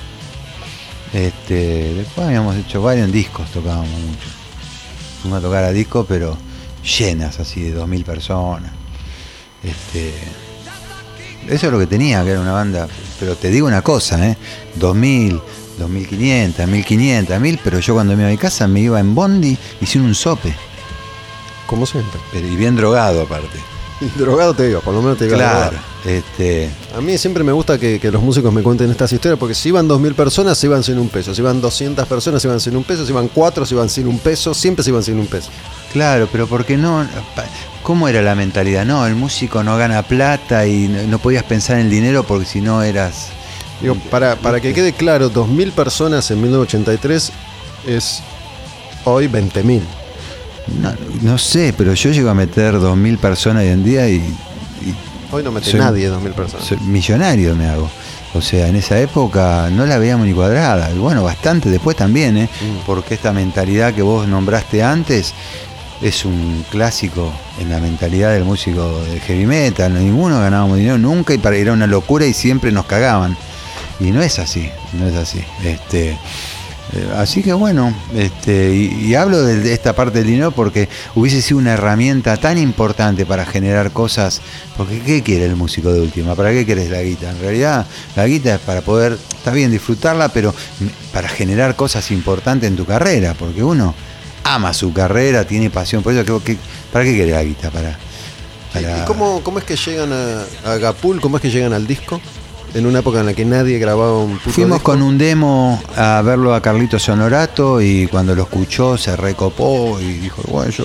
Este, después habíamos hecho varios en discos, tocábamos mucho. Fuimos a tocar a discos, pero llenas así de 2.000 personas. Este, eso es lo que tenía, que era una banda. Pero te digo una cosa, ¿eh? 2.000, 2.500, 1.500, 1.000, pero yo cuando me iba a mi casa me iba en Bondi y sin un sope. Como siempre. Pero, y bien drogado aparte. Drogado te digo, por lo menos te digo. Claro. Este, A mí siempre me gusta que, que los músicos me cuenten estas historias, porque si iban 2.000 personas, se iban sin un peso. Si iban 200 personas, se iban sin un peso. Si iban 4, se iban sin un peso. Siempre se iban sin un peso. Claro, pero porque no. ¿Cómo era la mentalidad? No, el músico no gana plata y no, podías pensar en el dinero porque si no eras. Digo, para, para que quede claro, 2.000 personas en 1983 es hoy 20.000. No, no sé, pero yo llego a meter 2.000 personas hoy en día y, y Hoy no mete nadie 2.000 personas. soy millonario me hago. O sea, en esa época no la veíamos ni cuadrada. Y bueno, bastante después también, ¿eh? Mm. Porque esta mentalidad que vos nombraste antes es un clásico en la mentalidad del músico de heavy metal. Ninguno ganábamos dinero nunca y para era una locura y siempre nos cagaban. Y no es así, no es así. Este, eh, así que bueno, este, y, y hablo de, esta parte del dinero porque hubiese sido una herramienta tan importante para generar cosas. Porque ¿qué quiere el músico de última? ¿Para qué querés la guita? En realidad la guita es para poder, está bien disfrutarla, pero para generar cosas importantes en tu carrera, porque uno ama su carrera, tiene pasión por eso. ¿qué- qué- ¿Para qué quiere la guita? Para, para- ¿Y cómo, cómo es que llegan a, a Gapul? ¿Cómo es que llegan al disco? En una época en la que nadie grababa un puto Fuimos disco. con un demo a verlo a Carlitos Honorato y cuando lo escuchó se recopó y dijo, bueno, yo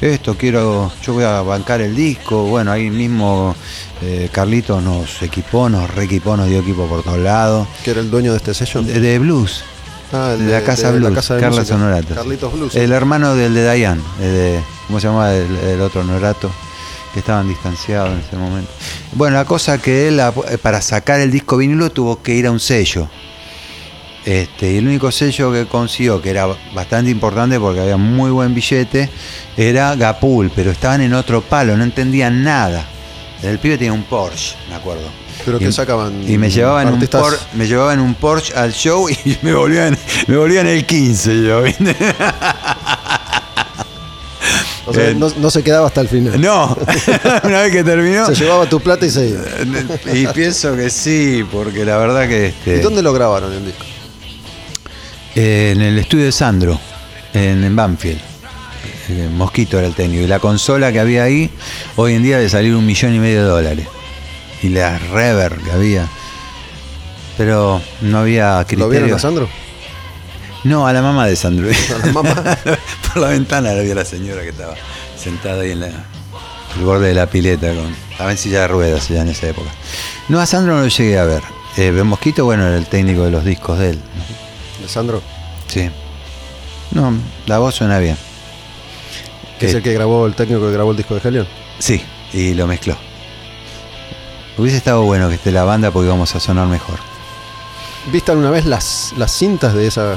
esto quiero, yo voy a bancar el disco. Bueno, ahí mismo eh, Carlitos nos equipó, nos reequipó, nos dio equipo por todos lados. Que era el dueño de este sello. De, de blues, Ah, el de, la Casa de Blues, la Casa de Carlos. Honorato. Carlitos Blues. El hermano del de Dayan, ¿cómo se llama el, el otro Honorato? Que estaban distanciados en ese momento. Bueno, la cosa que él, a- para sacar el disco vinilo, tuvo que ir a un sello. Este, y el único sello que consiguió, que era bastante importante porque había muy buen billete, era Gapul, pero estaban en otro palo, no entendían nada. El pibe tenía un Porsche, me acuerdo. Pero Y- que sacaban Y me llevaban, un Por- me llevaban un Porsche al show y me volvían, me volvían el 15 yo, ¿viste? O sea, Eh, no, no se quedaba hasta el final. No, una vez que terminó. Se llevaba tu plata y se iba. Y pienso que sí, porque la verdad que este. ¿Y dónde lo grabaron el disco? Eh, en el estudio de Sandro, en, en Banfield. Eh, Mosquito era el técnico. Y la consola que había ahí, hoy en día de salir un millón y medio de dólares. Y la reverb que había. Pero no había ¿Lo criterio. vieron a Sandro? No, a la mamá de Sandro. A la mamá. Por la ventana la vi a la señora que estaba sentada ahí en la, el borde de la pileta. Con, estaba en silla de ruedas ya en esa época. No, a Sandro no lo llegué a ver. Eh, Mosquito, bueno, era el técnico de los discos de él. De Sandro. Sí. No, la voz suena bien. Es Eh, el que grabó, el técnico que grabó el disco de Helion. Sí, y lo mezcló. Hubiese estado bueno que esté la banda porque íbamos a sonar mejor. ¿Viste alguna vez las, las cintas de esa eh,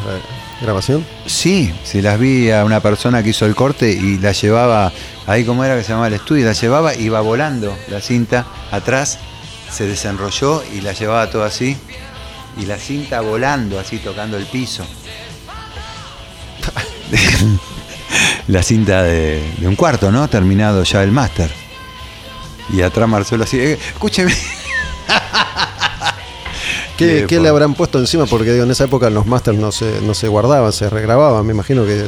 grabación? Sí, si las vi a una persona que hizo el corte y la llevaba, ahí como era que se llamaba el estudio, la llevaba, iba volando la cinta atrás, se desenrolló y la llevaba todo así, y la cinta volando así, tocando el piso. la cinta de, de un cuarto, ¿no? Terminado ya el máster. Y atrás Marcelo así, "Eh, escúcheme. ¿Qué, qué por- le habrán puesto encima? Porque digo, en esa época los masters no se, no se guardaban, se regrababan. Me imagino que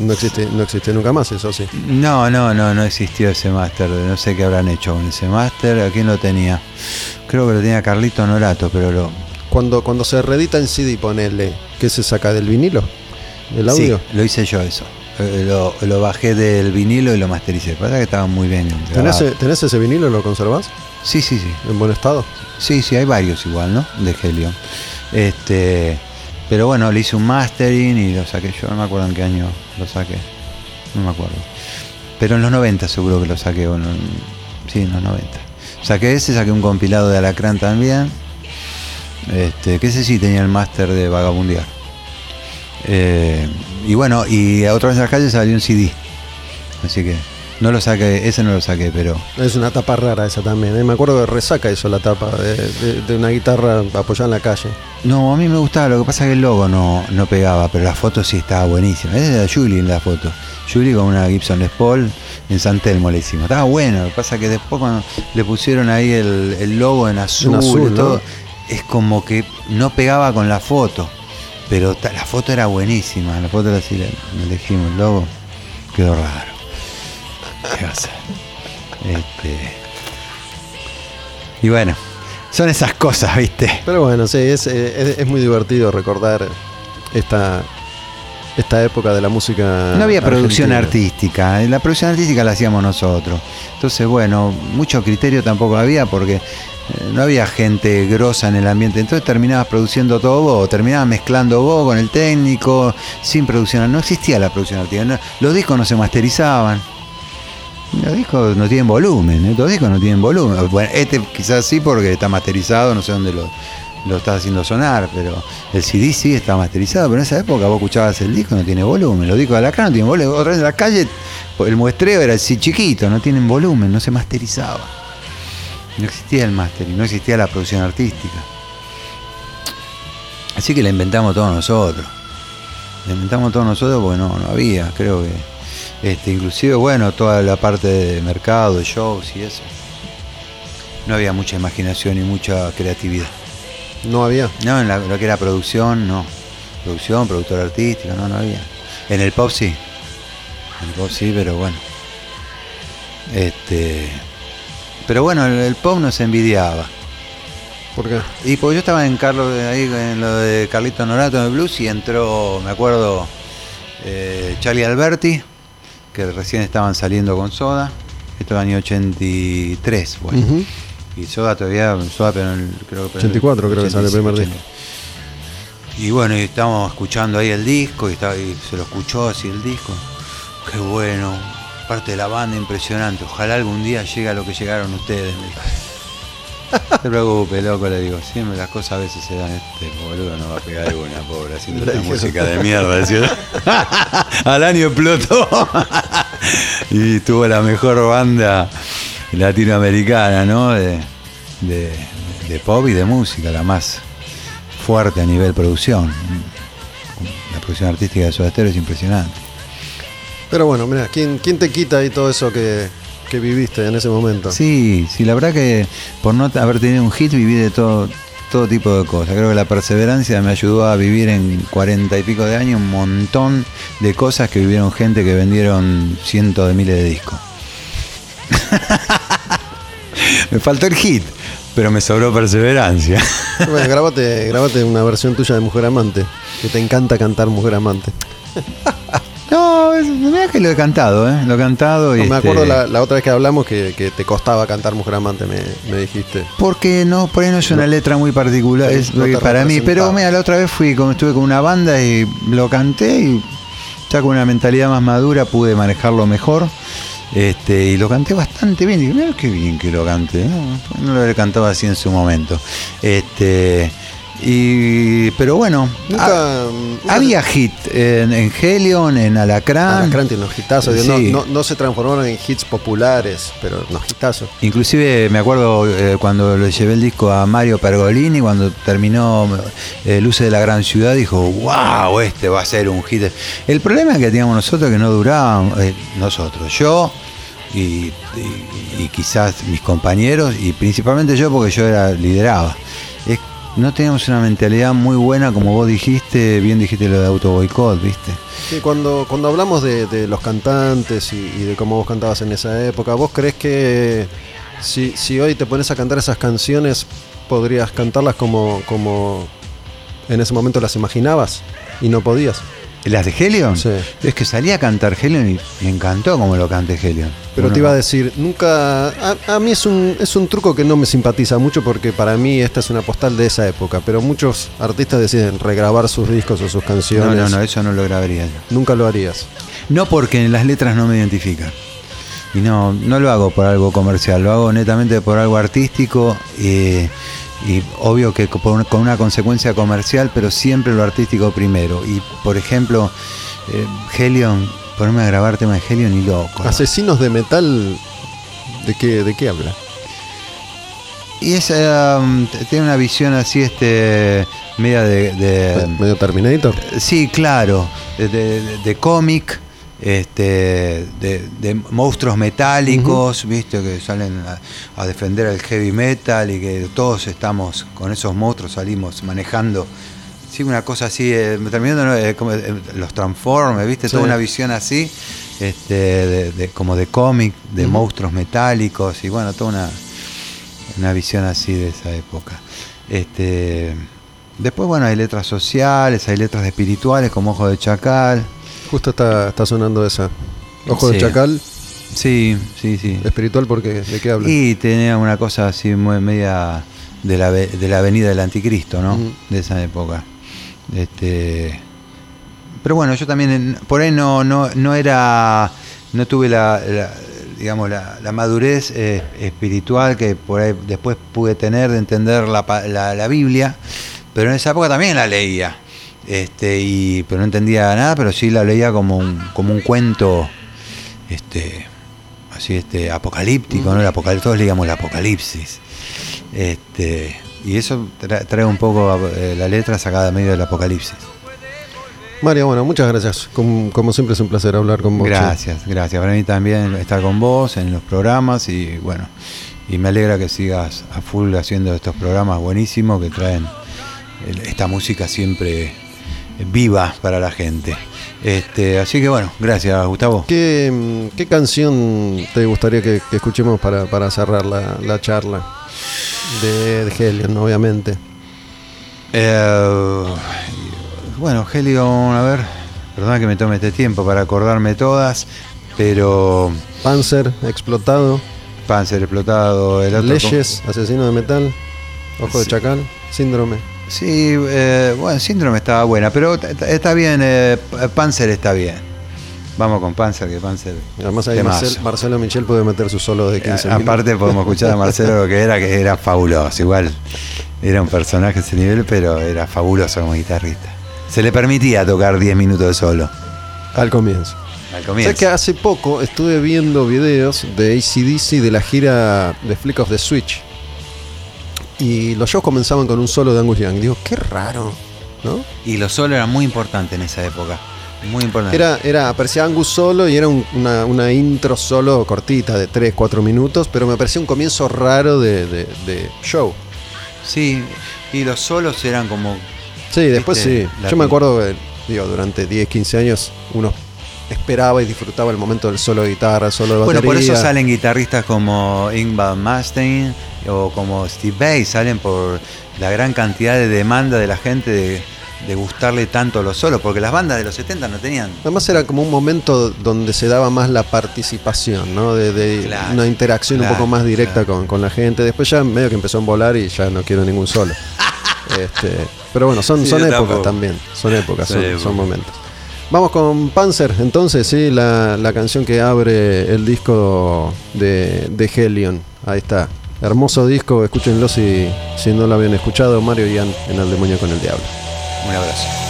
no existe, no existe nunca más eso, sí. No, no, no, no existió ese máster. No sé qué habrán hecho con ese máster. ¿A quién lo tenía? Creo que lo tenía Carlito Norato, pero lo, Cuando, cuando se reedita en CD, ponele, ¿qué se saca del vinilo? ¿Del audio? Sí, lo hice yo eso. Lo, lo bajé del vinilo y lo mastericé. Pasa que estaba muy bien. ¿Tenés, grabado. tenés ese vinilo? ¿Lo conservás? Sí, sí, sí. ¿En buen estado? Sí, sí, hay varios igual, ¿no? De Helion. Este, pero bueno, le hice un mastering y lo saqué yo, no me acuerdo en qué año lo saqué. No me acuerdo. Pero en los 90 seguro que lo saqué, bueno, en- sí, en los 90. Saqué ese, saqué un compilado de Alacrán también. Este, que ese sí tenía el máster de Vagabundear. Eh, y bueno, y a otra vez en la calle salió un CD. Así que no lo saqué, ese no lo saqué, pero Es una tapa rara esa también. ¿eh? Me acuerdo que resaca eso la tapa de, de- de una guitarra apoyada en la calle. No, a mí me gustaba, lo que pasa es que el logo no, no pegaba, pero la foto sí estaba buenísima. Esa era Julie en la foto. Julie con una Gibson Les Paul en San Telmo le hicimos. Estaba bueno, lo que pasa es que después cuando le pusieron ahí el, el logo en azul, azul, y todo, ¿no? es como que no pegaba con la foto. Pero la foto era buenísima, la foto era así, le- elegimos el logo, quedó raro. ¿Qué va a ser? Este... Y bueno, son esas cosas, ¿viste? Pero bueno, sí, es, eh, es- es muy divertido recordar esta, esta época de la música. No había producción artística, la producción artística la hacíamos nosotros. Entonces, bueno, mucho criterio tampoco había porque eh, no había gente grosa en el ambiente. Entonces terminabas produciendo todo vos, terminabas mezclando vos con el técnico, sin producción. No existía la producción artística. los discos no se masterizaban. Los discos no tienen volumen, ¿eh? los discos no tienen volumen. Bueno, este quizás sí porque está masterizado, no sé dónde lo, estás haciendo sonar, pero el CD sí está masterizado, pero en esa época vos escuchabas el disco, no tiene volumen. Los discos de la no tienen volumen. Otra vez en la calle, el muestreo era así chiquito, no tienen volumen, no se masterizaba. No existía el mastering, no existía la producción artística. Así que la inventamos todos nosotros. La inventamos todos nosotros porque no, no había, creo que. Este, inclusive, bueno, toda la parte de mercado, de shows y eso. No había mucha imaginación y mucha creatividad. No había. No, en la- lo que era producción, no. Producción, productor artístico, no, no había. En el pop sí. En el pop sí, pero bueno. Este. Pero bueno, el, el pop nos envidiaba. ¿Por qué? Y pues yo estaba en Carlos ahí en lo de Carlito Norato en el blues y entró, me acuerdo, eh, Charlie Alberti, que recién estaban saliendo con Soda. Esto es año 83, bueno. Ujú. Y Soda todavía, Soda pero el- creo que 84 creo que sale el primer 85, Y bueno, y estábamos escuchando ahí el disco y, estaba- y se lo escuchó así el disco. Qué bueno, parte de la banda impresionante. Ojalá algún día llegue a lo que llegaron ustedes. No te preocupes, loco, le digo. Siempre las cosas a veces se dan. Este boludo no va a pegar alguna, pobre, haciendo esta música de mierda. Al año explotó. y tuvo la mejor banda latinoamericana, ¿no? De, de- de pop y de música, la más fuerte a nivel producción. La producción artística de Soda Stereo es impresionante. Pero bueno, mira, ¿quién, ¿quién te quita ahí todo eso que, que viviste en ese momento? Sí, sí, la verdad que por no haber tenido un hit viví de todo, todo tipo de cosas. Creo que la perseverancia me ayudó a vivir en cuarenta y pico de años un montón de cosas que vivieron gente que vendieron cientos de miles de discos. me faltó el hit, pero me sobró perseverancia. Bueno, grabate, grabate una versión tuya de Mujer Amante, que te encanta cantar Mujer Amante. No, es, mirá que lo he cantado, ¿eh? Lo he cantado y No, me este, acuerdo la, la otra vez que hablamos que, que te costaba cantar Mujer Amante, me, me dijiste. Porque no, por ahí no es una letra muy particular es no para mí. Pero mira, la otra vez fui, como estuve con una banda y lo canté y ya con una mentalidad más madura pude manejarlo mejor. Este, y lo canté bastante bien. Dije, mira qué bien que lo canté. No, no lo había cantado así en su momento. Este, y, pero bueno, Nunca. ha- nunca- había hit en, en Helion, en Alacrán. Alacrán tiene unos hitazos. Sí. No, no, no se transformaron en hits populares, pero unos hitazos. Inclusive me acuerdo eh, cuando le llevé el disco a Mario Pergolini, cuando terminó eh, Luces de la Gran Ciudad, dijo, wow, este va a ser un hit. El problema que teníamos nosotros que no duraban, eh, nosotros, yo y, y- y quizás mis compañeros, y principalmente yo porque yo era lideraba, no teníamos una mentalidad muy buena, como vos dijiste, bien dijiste lo de auto boicot, ¿viste? Sí, cuando, cuando hablamos de, de los cantantes y, y de cómo vos cantabas en esa época, ¿vos crees que si, si hoy te pones a cantar esas canciones, podrías cantarlas como, como en ese momento las imaginabas y no podías. ¿Las de Helion? Sí. Es que salí a cantar Helion y me encantó como lo cante Helion. Pero te iba a decir, nunca. A, a mí es un, es un truco que no me simpatiza mucho porque para mí esta es una postal de esa época. Pero muchos artistas deciden regrabar sus discos o sus No, canciones. no, no, eso no lo grabaría yo. Nunca lo harías. No porque las letras no me identifican. Y no, no lo hago por algo comercial, lo hago netamente por algo artístico eh, y obvio que con una consecuencia comercial, pero siempre lo artístico primero. Y por ejemplo, eh, Helion, ponerme a grabar tema de Helion y loco. Asesinos de metal. ¿De qué, de qué habla? Y es, um, tiene una visión así, este, media de- de ¿Medio Terminator? Sí, claro, de, de- de cómic, este, de, de monstruos metálicos, viste, que salen a, a defender el heavy metal y que todos estamos con esos monstruos, salimos manejando. Sí, una cosa así, eh, terminando. Eh, como, eh, los Transformers, viste, Sí. toda una visión así, este, de, de- como de cómic, de monstruos metálicos y bueno, toda una, una visión así de esa época. Este, después, bueno, hay letras sociales, hay letras espirituales como Ojo de Chacal. Justo está, está sonando esa. Ojo de. Chacal, Sí, sí, sí. espiritual, porque ¿de qué habla? Y tenía una cosa así muy media de la, de la venida del anticristo, ¿no? De esa época. Este, pero bueno, yo también por ahí no, no, no era, no tuve la, la- digamos, la, la madurez eh, espiritual que por ahí después pude tener de entender la, la, la Biblia, pero en esa época también la leía. Este, y, pero no entendía nada, pero sí la leía como un, como un cuento este, así este apocalíptico, ¿no? El apocalipsis, todos leíamos el apocalipsis. Este, y eso tra- trae un poco eh, la letra sacada medio del apocalipsis. Mario, bueno, muchas gracias. Como, como siempre es un placer hablar con vos. che. Gracias, gracias. Para mí también estar con vos en los programas y bueno, y me alegra que sigas a full haciendo estos programas buenísimos que traen esta música siempre viva para la gente. Este, así que bueno, gracias Gustavo. ¿Qué, qué canción te gustaría que, que escuchemos para, para cerrar la, la charla? De, de Helion, obviamente. Eh, bueno, Helion, a ver, perdona que me tome este tiempo para acordarme todas, pero Panzer, explotado. Panzer explotado, el otro. Leyes, asesino de metal. Ojo de chacal. Síndrome. Sí, eh, bueno, Síndrome estaba buena, pero está bien, eh, P- Panzer está bien. Vamos con Panzer, que Panzer. Además ahí temazo. Marcel- Marcelo Michel puede meter su solo de 15 A- Aparte podemos escuchar a Marcelo lo que era, que era fabuloso. Igual era un personaje a ese nivel, pero era fabuloso como guitarrista. Se le permitía tocar 10 minutos de solo. Al comienzo. Al O comienzo. sea que hace poco estuve viendo videos de ACDC de la gira de Flick of the Switch. Y los shows comenzaban con un solo de Angus Young. Digo, qué raro, ¿no? Y los solos eran muy importantes en esa época. Muy importantes. Era, era, aparecía Angus solo y era un- una, una intro solo cortita de 3, 4 minutos, pero me parecía un comienzo raro de, de- de show. Sí, y los solos eran como. Sí, después sí. Yo me acuerdo que, digo, durante 10, 15 años uno esperaba y disfrutaba el momento del solo de guitarra, el solo de Bueno, batería. por eso salen guitarristas como Ingvar Malmsteen o como Steve Vai, salen por la gran cantidad de demanda de la gente de, de gustarle tanto los solos, porque las bandas de los 70 no tenían. Además era como un momento donde se daba más la participación, ¿no? De, de Claro, una interacción un poco más directa claro. con, con la gente. Después ya medio que empezó a volar y ya no quiero ningún solo. Este, pero bueno, son, Sí, son épocas también. Son épocas, Son son, épocas. son momentos. Vamos con Panzer, entonces, sí, la, la canción que abre el disco de, de Helion. Ahí está. Hermoso disco, escúchenlo si, si no lo habían escuchado. Mario Ian en El Demonio con el Diablo. Un abrazo.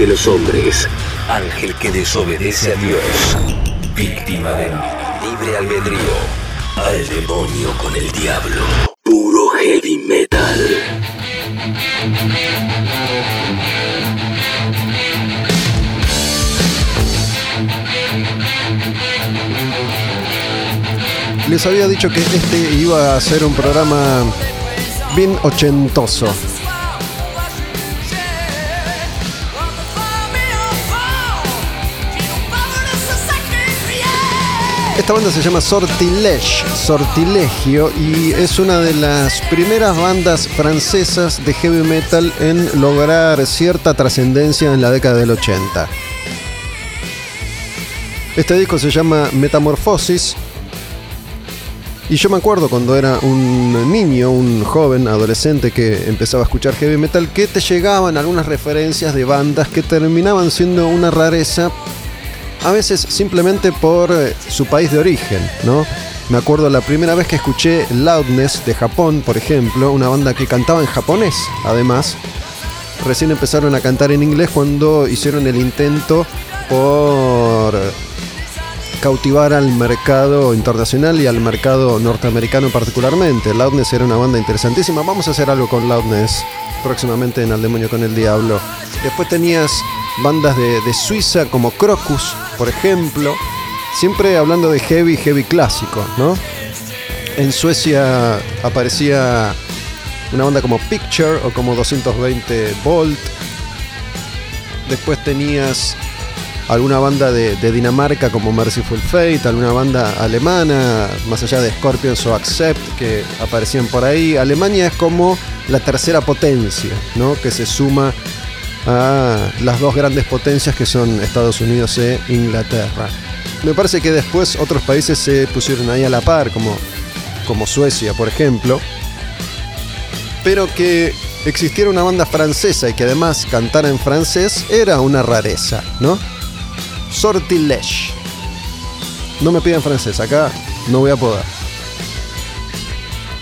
De los hombres. Ángel que desobedece a Dios. Víctima del libre albedrío. Al demonio con el diablo. Puro heavy metal. Les había dicho que este iba a ser un programa bien ochentoso. Esta banda se llama Sortilege, Sortilegio, y es una de las primeras bandas francesas de heavy metal en lograr cierta trascendencia en la década del 80. Este disco se llama Metamorfosis, y yo me acuerdo cuando era un niño, un joven, adolescente que empezaba a escuchar heavy metal, que te llegaban algunas referencias de bandas que terminaban siendo una rareza, a veces simplemente por eh, su país de origen, ¿no? Me acuerdo la primera vez que escuché Loudness de Japón, por ejemplo, una banda que cantaba en japonés, además. Recién empezaron a cantar en inglés cuando hicieron el intento por cautivar al mercado internacional y al mercado norteamericano particularmente. Loudness era una banda interesantísima. Vamos a hacer algo con Loudness próximamente en Al Demonio con el Diablo. Después tenías bandas de, de Suiza como Crocus, por ejemplo. Siempre hablando de heavy, heavy clásico, ¿no? En Suecia aparecía una banda como Picture o como 220 Volt. Después tenías alguna banda de, de, Dinamarca como Merciful Fate, alguna banda alemana, más allá de Scorpions o Accept, que aparecían por ahí. Alemania es como la tercera potencia, ¿no? Que se suma a las dos grandes potencias que son Estados Unidos e Inglaterra. Me parece que después otros países se pusieron ahí a la par, como, como Suecia, por ejemplo. Pero que existiera una banda francesa y que además cantara en francés era una rareza, ¿no? Sortilege. No me piden francés, acá no voy a poder.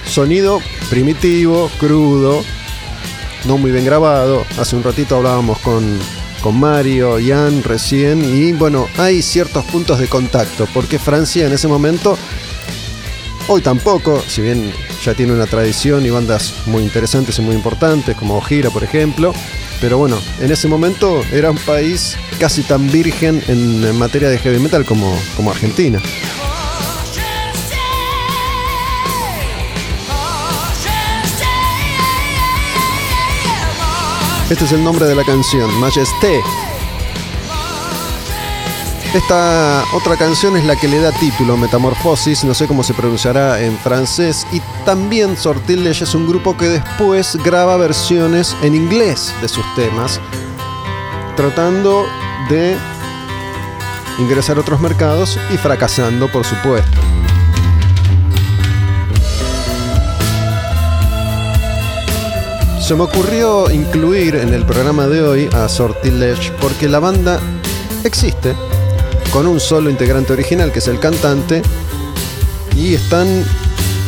Sonido primitivo, crudo, no muy bien grabado. Hace un ratito hablábamos con con Mario, Ian recién, y bueno, hay ciertos puntos de contacto, porque Francia en ese momento, hoy tampoco, si bien ya tiene una tradición y bandas muy interesantes y muy importantes, como Gira, por ejemplo, pero bueno, en ese momento era un país casi tan virgen en, materia de heavy metal como, como Argentina. Este es el nombre de la canción, Majesté. Esta otra canción es la que le da título, Metamorfosis, no sé cómo se pronunciará en francés, y también Sortilege es un grupo que después graba versiones en inglés de sus temas, tratando de ingresar a otros mercados y fracasando, por supuesto. Se me ocurrió incluir en el programa de hoy a Sortilege porque la banda existe con un solo integrante original que es el cantante y están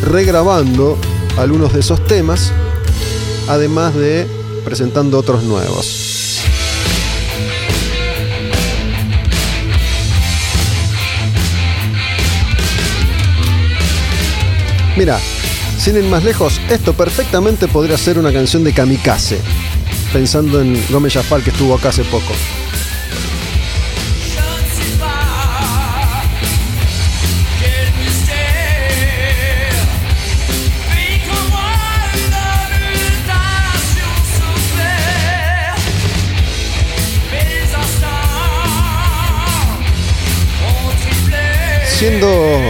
regrabando algunos de esos temas además de presentando otros nuevos. Mira, sin ir más lejos, esto perfectamente podría ser una canción de Kamikaze, pensando en Gómez Jafal que estuvo acá hace poco. Siendo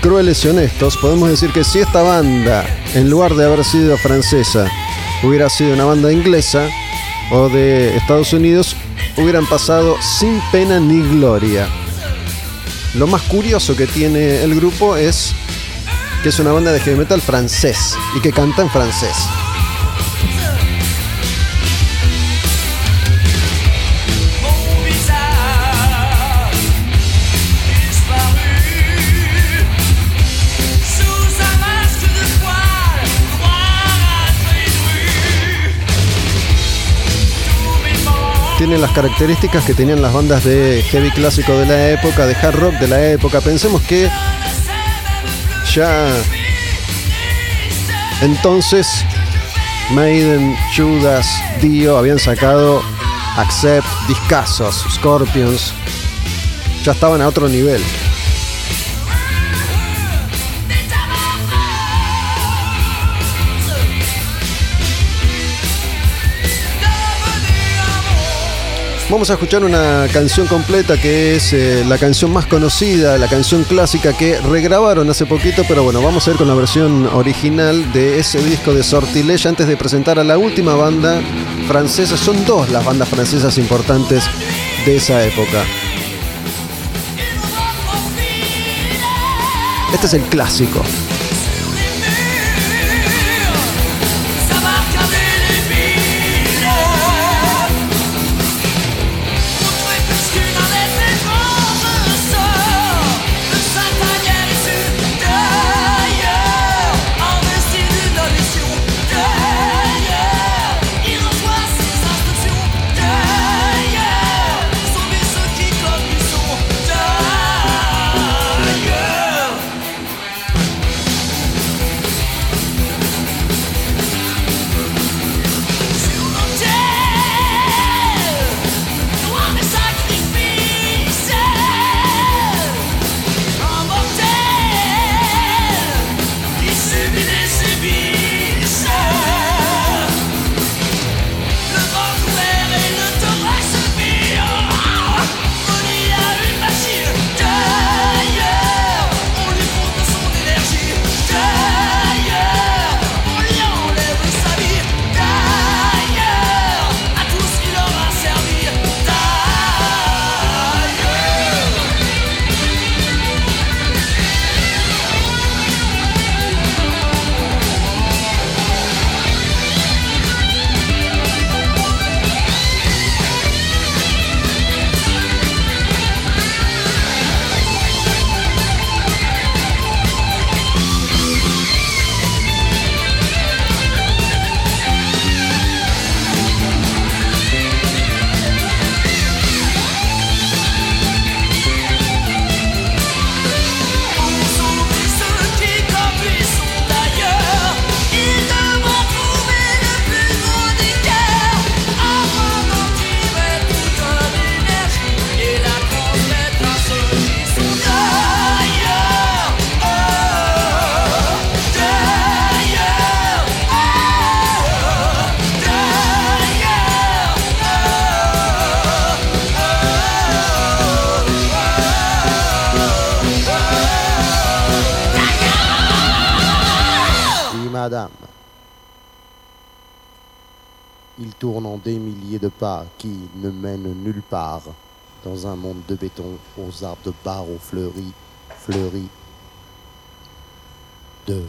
crueles y honestos, podemos decir que si esta banda, en lugar de haber sido francesa, hubiera sido una banda inglesa o de Estados Unidos, hubieran pasado sin pena ni gloria. Lo más curioso que tiene el grupo es que es una banda de heavy metal francés y que canta en francés. Tienen las características que tenían las bandas de heavy clásico de la época, de hard rock de la época. Pensemos que ya entonces Maiden, Judas, Dio habían sacado Accept, Discasos, Scorpions. Ya estaban a otro nivel. Vamos a escuchar una canción completa que es eh, la canción más conocida, la canción clásica que regrabaron hace poquito, pero bueno, vamos a ir con la versión original de ese disco de Sortilege antes de presentar a la última banda francesa. Son dos las bandas francesas importantes de esa época. Este es el clásico. Il tourne en des milliers de pas qui ne mènent nulle part dans un monde de béton aux arbres de barreaux fleuris, fleuris de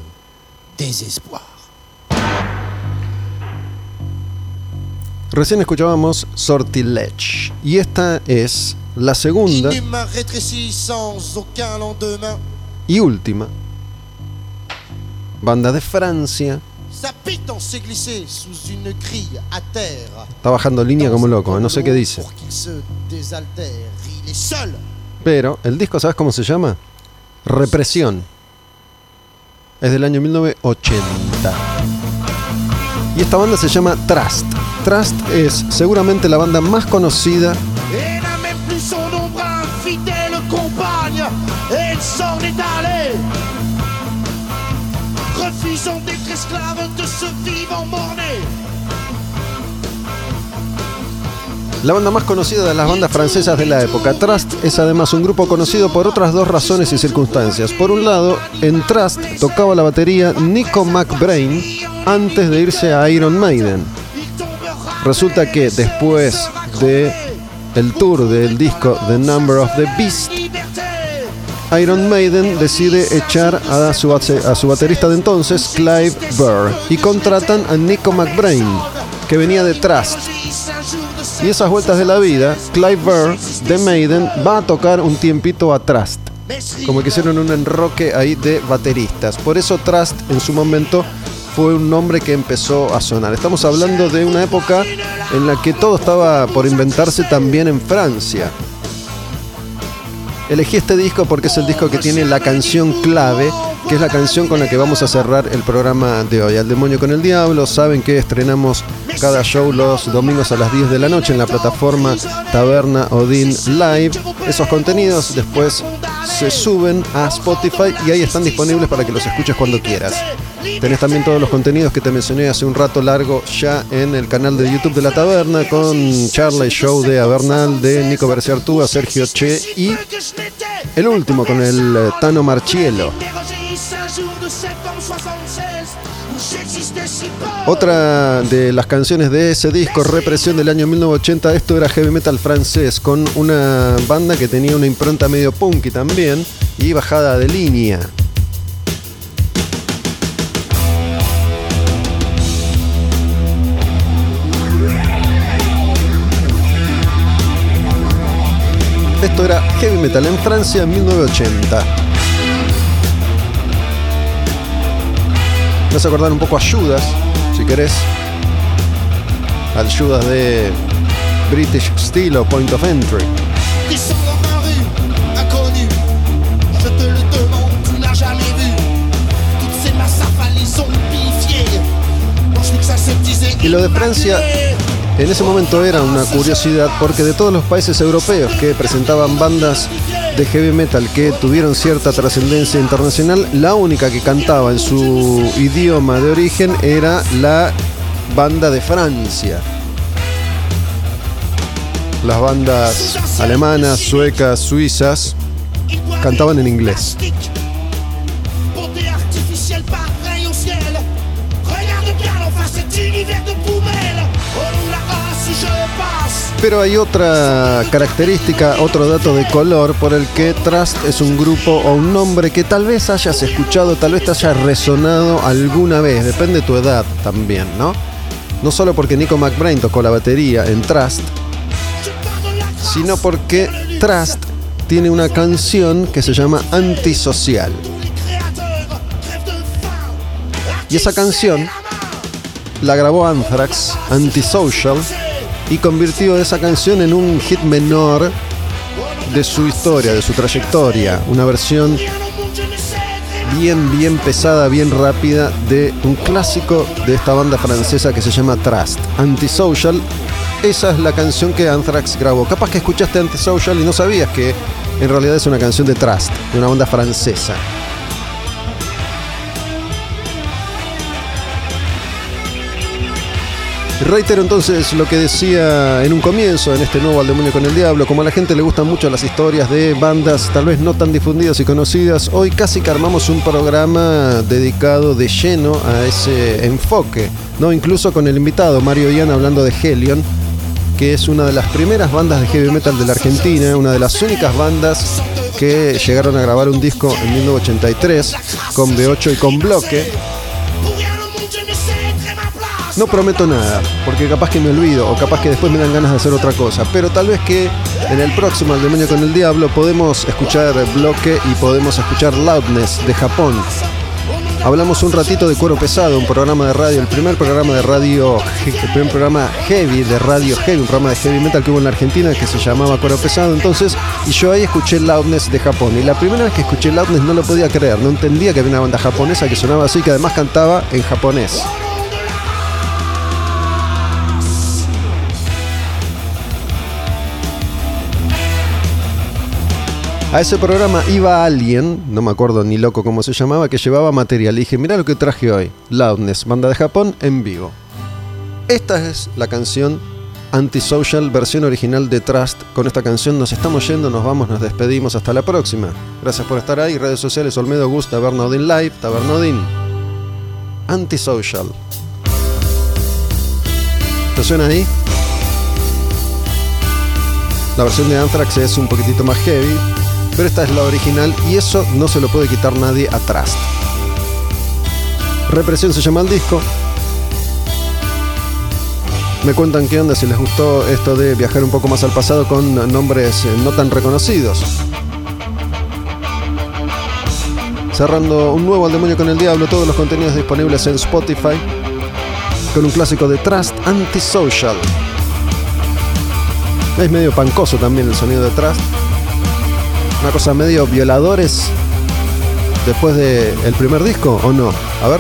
désespoir. Recién escuchábamos Sortilège y esta es la segunda y última banda de Francia. Está bajando línea como loco, eh, no sé qué dice. Pero el disco, ¿sabes cómo se llama? Represión. Es del año 1980. Y esta banda se llama Trust. Trust es seguramente la banda más conocida Et n'a même plus son ombre infidèle compagne. Elle s'en est allée. La banda más conocida de las bandas francesas de la época, Trust, es además un grupo conocido por otras dos razones y circunstancias. Por un lado, en Trust tocaba la batería Nico McBrain antes de irse a Iron Maiden. Resulta que después de el tour del disco The Number of the Beast, Iron Maiden decide echar a su, a su baterista de entonces, Clive Burr, y contratan a Nico McBrain, que venía de Trust. Y esas vueltas de la vida, Clive Burr de Maiden va a tocar un tiempito a Trust. Como que hicieron un enroque ahí de bateristas. Por eso Trust en su momento fue un nombre que empezó a sonar. Estamos hablando de una época en la que todo estaba por inventarse también en Francia. Elegí este disco porque es el disco que tiene la canción clave, que es la canción con la que vamos a cerrar el programa de hoy. Al demonio con el diablo, saben que estrenamos cada show los domingos a las 10 de la noche en la plataforma Taberna Odin Live. Esos contenidos después se suben a Spotify y ahí están disponibles para que los escuches cuando quieras. Tenés también todos los contenidos que te mencioné hace un rato largo ya en el canal de YouTube de la Taberna con Charlie Show de Avernal, de Nico Berciartúa, Sergio Che y el último con el eh, Tano Marchielo. Otra de las canciones de ese disco, Represión del año 1980, esto era heavy metal francés, con una banda que tenía una impronta medio punky también y bajada de línea. Esto era heavy metal en Francia en 1980. Me vas a acordar un poco a Judas, si querés. Al Judas de British Steel o Point of Entry. Y lo de Francia en ese momento era una curiosidad porque de todos los países europeos que presentaban bandas de heavy metal que tuvieron cierta trascendencia internacional, la única que cantaba en su idioma de origen era la banda de Francia. Las bandas alemanas, suecas, suizas cantaban en inglés. Pero hay otra característica, otro dato de color por el que Trust es un grupo o un nombre que tal vez hayas escuchado, tal vez te haya resonado alguna vez, depende de tu edad también, ¿no? No solo porque Nico McBrain tocó la batería en Trust, sino porque Trust tiene una canción que se llama Antisocial. Y esa canción la grabó Anthrax, Antisocial, y convirtió esa canción en un hit menor de su historia, de su trayectoria. Una versión bien, bien pesada, bien rápida de un clásico de esta banda francesa que se llama Trust, Antisocial. Esa es la canción que Anthrax grabó. Capaz que escuchaste Antisocial y no sabías que en realidad es una canción de Trust, de una banda francesa. Reitero entonces lo que decía en un comienzo, en este nuevo Al Demonio con el Diablo, como a la gente le gustan mucho las historias de bandas tal vez no tan difundidas y conocidas, hoy casi que armamos un programa dedicado de lleno a ese enfoque No, incluso con el invitado Mario Ian hablando de Helion, que es una de las primeras bandas de heavy metal de la Argentina, una de las únicas bandas que llegaron a grabar un disco en 1983 con B8 y con bloque. No prometo nada, porque capaz que me olvido o capaz que después me dan ganas de hacer otra cosa, pero tal vez que en el próximo El Demonio con el Diablo podemos escuchar bloque y podemos escuchar Loudness de Japón. Hablamos un ratito de Cuero Pesado, un programa de radio, el primer programa de radio, el primer programa heavy de radio heavy, un programa de heavy metal que hubo en Argentina que se llamaba Cuero Pesado. Entonces, y yo ahí escuché Loudness de Japón. Y la primera vez que escuché Loudness no lo podía creer, no entendía que había una banda japonesa que sonaba así, que además cantaba en japonés. A ese programa iba alguien, no me acuerdo ni loco cómo se llamaba, que llevaba material. Dije, mira lo que traje hoy. Loudness, banda de Japón, en vivo. Esta es la canción Antisocial, versión original de Trust. Con esta canción nos estamos yendo, nos vamos, nos despedimos. Hasta la próxima. Gracias por estar ahí. Redes sociales Olmedo Gus, Tabernodin Live, Tabernodin. Antisocial. ¿Te suena ahí? La versión de Anthrax es un poquitito más heavy, pero esta es la original y eso no se lo puede quitar nadie a Trust. Represión se llama el disco. Me cuentan qué onda si les gustó esto de viajar un poco más al pasado con nombres eh, no tan reconocidos. Cerrando un nuevo Al Demonio con el Diablo, todos los contenidos disponibles en Spotify, con un clásico de Trust Antisocial. Es medio pancoso también el sonido de Trust. Una cosa medio violadores después del primer disco, ¿o no? A ver.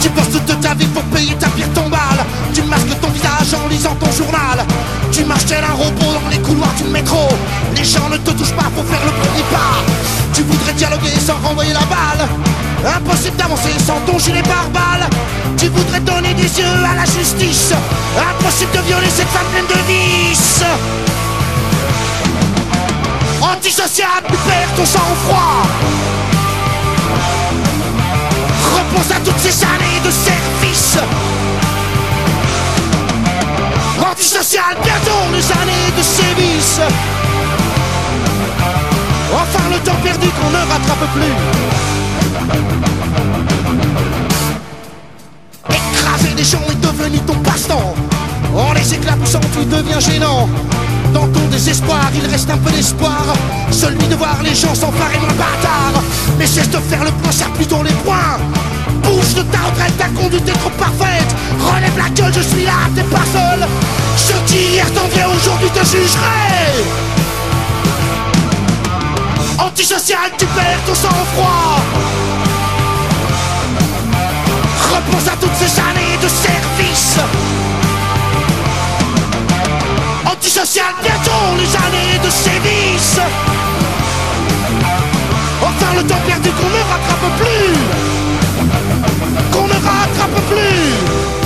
Tu passes toute ta vie pour payer ta pire tombale. Tu masques ton visage en lisant ton journal. Tu marches tel un robot dans les couloirs du métro. Les gens ne te touchent pas pour faire le premier pas. Tu voudrais dialoguer sans renvoyer la balle. Impossible d'avancer sans ton gilet pare-balles. Tu voudrais donner des yeux à la justice. Impossible de violer cette femme pleine de vices. Antisocial, tu perds ton sang-froid. Repense à toutes ces années de service. Antisocial, bientôt les années de sévices. Enfin le temps perdu qu'on ne rattrape plus. Écraser des gens est devenu ton passe-temps. En les éclaboussant tu deviens gênant ton désespoir, il reste un peu d'espoir. Celui de voir les gens s'emparer moins bâtard. Mais cesse de faire le point, serre plutôt les poings. Bouge de ta retraite, ta conduite est trop parfaite. Relève la gueule, je suis là, t'es pas seul. Ceux qui hier t'enviaient aujourd'hui te jugeraient Antisocial, tu perds ton sang-froid. Repense à toutes ces années de service Antisocial, bientôt les années de sévices. Enfin le temps perdu qu'on ne rattrape plus. Qu'on ne rattrape plus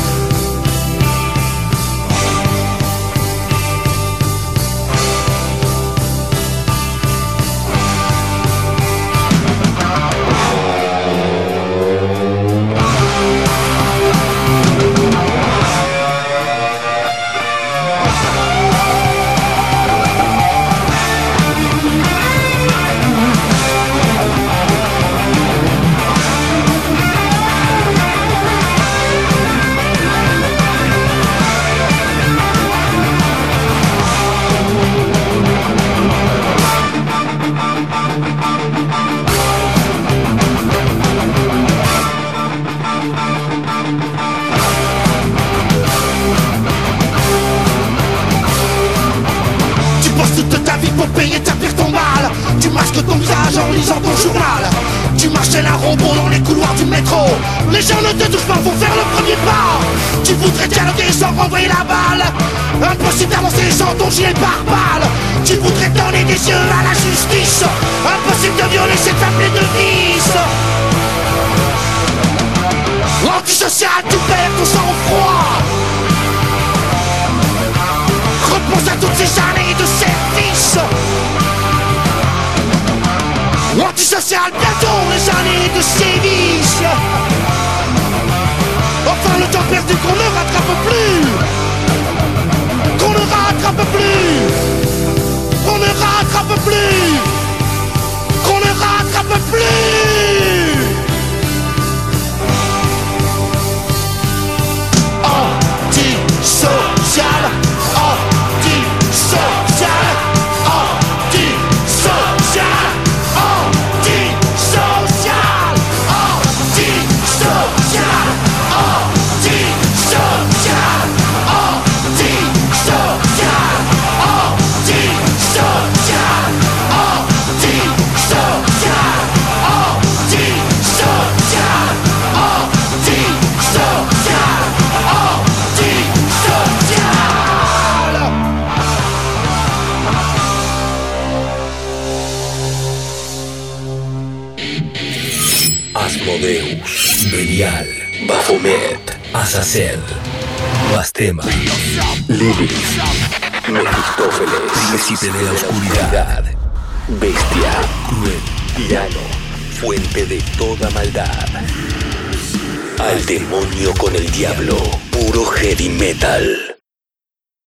ton visage en lisant ton journal. Tu marches tel un robot dans les couloirs du métro. Les gens ne te touchent pas pour faire le premier pas. Tu voudrais dialoguer sans renvoyer la balle. Impossible d'avancer sans ton gilet pare-balles. Tu voudrais donner des yeux à la justice. Impossible de violer cette femme de vices. Antisocial, tu perds ton sang-froid. Repense à toutes ces années de service Antisocial, bientôt les années de sévices Enfin le temps temps perdu qu'on ne rattrape plus. Qu'on ne rattrape plus. Qu'on ne rattrape plus. Qu'on ne rattrape plus. Belial, Baphomet, Azazel, Bastema, Lilith, Mefistófeles, Príncipe de la Oscuridad, Bestia, Cruel, Tirano, Fuente de toda maldad. Al demonio con el diablo, puro heavy metal.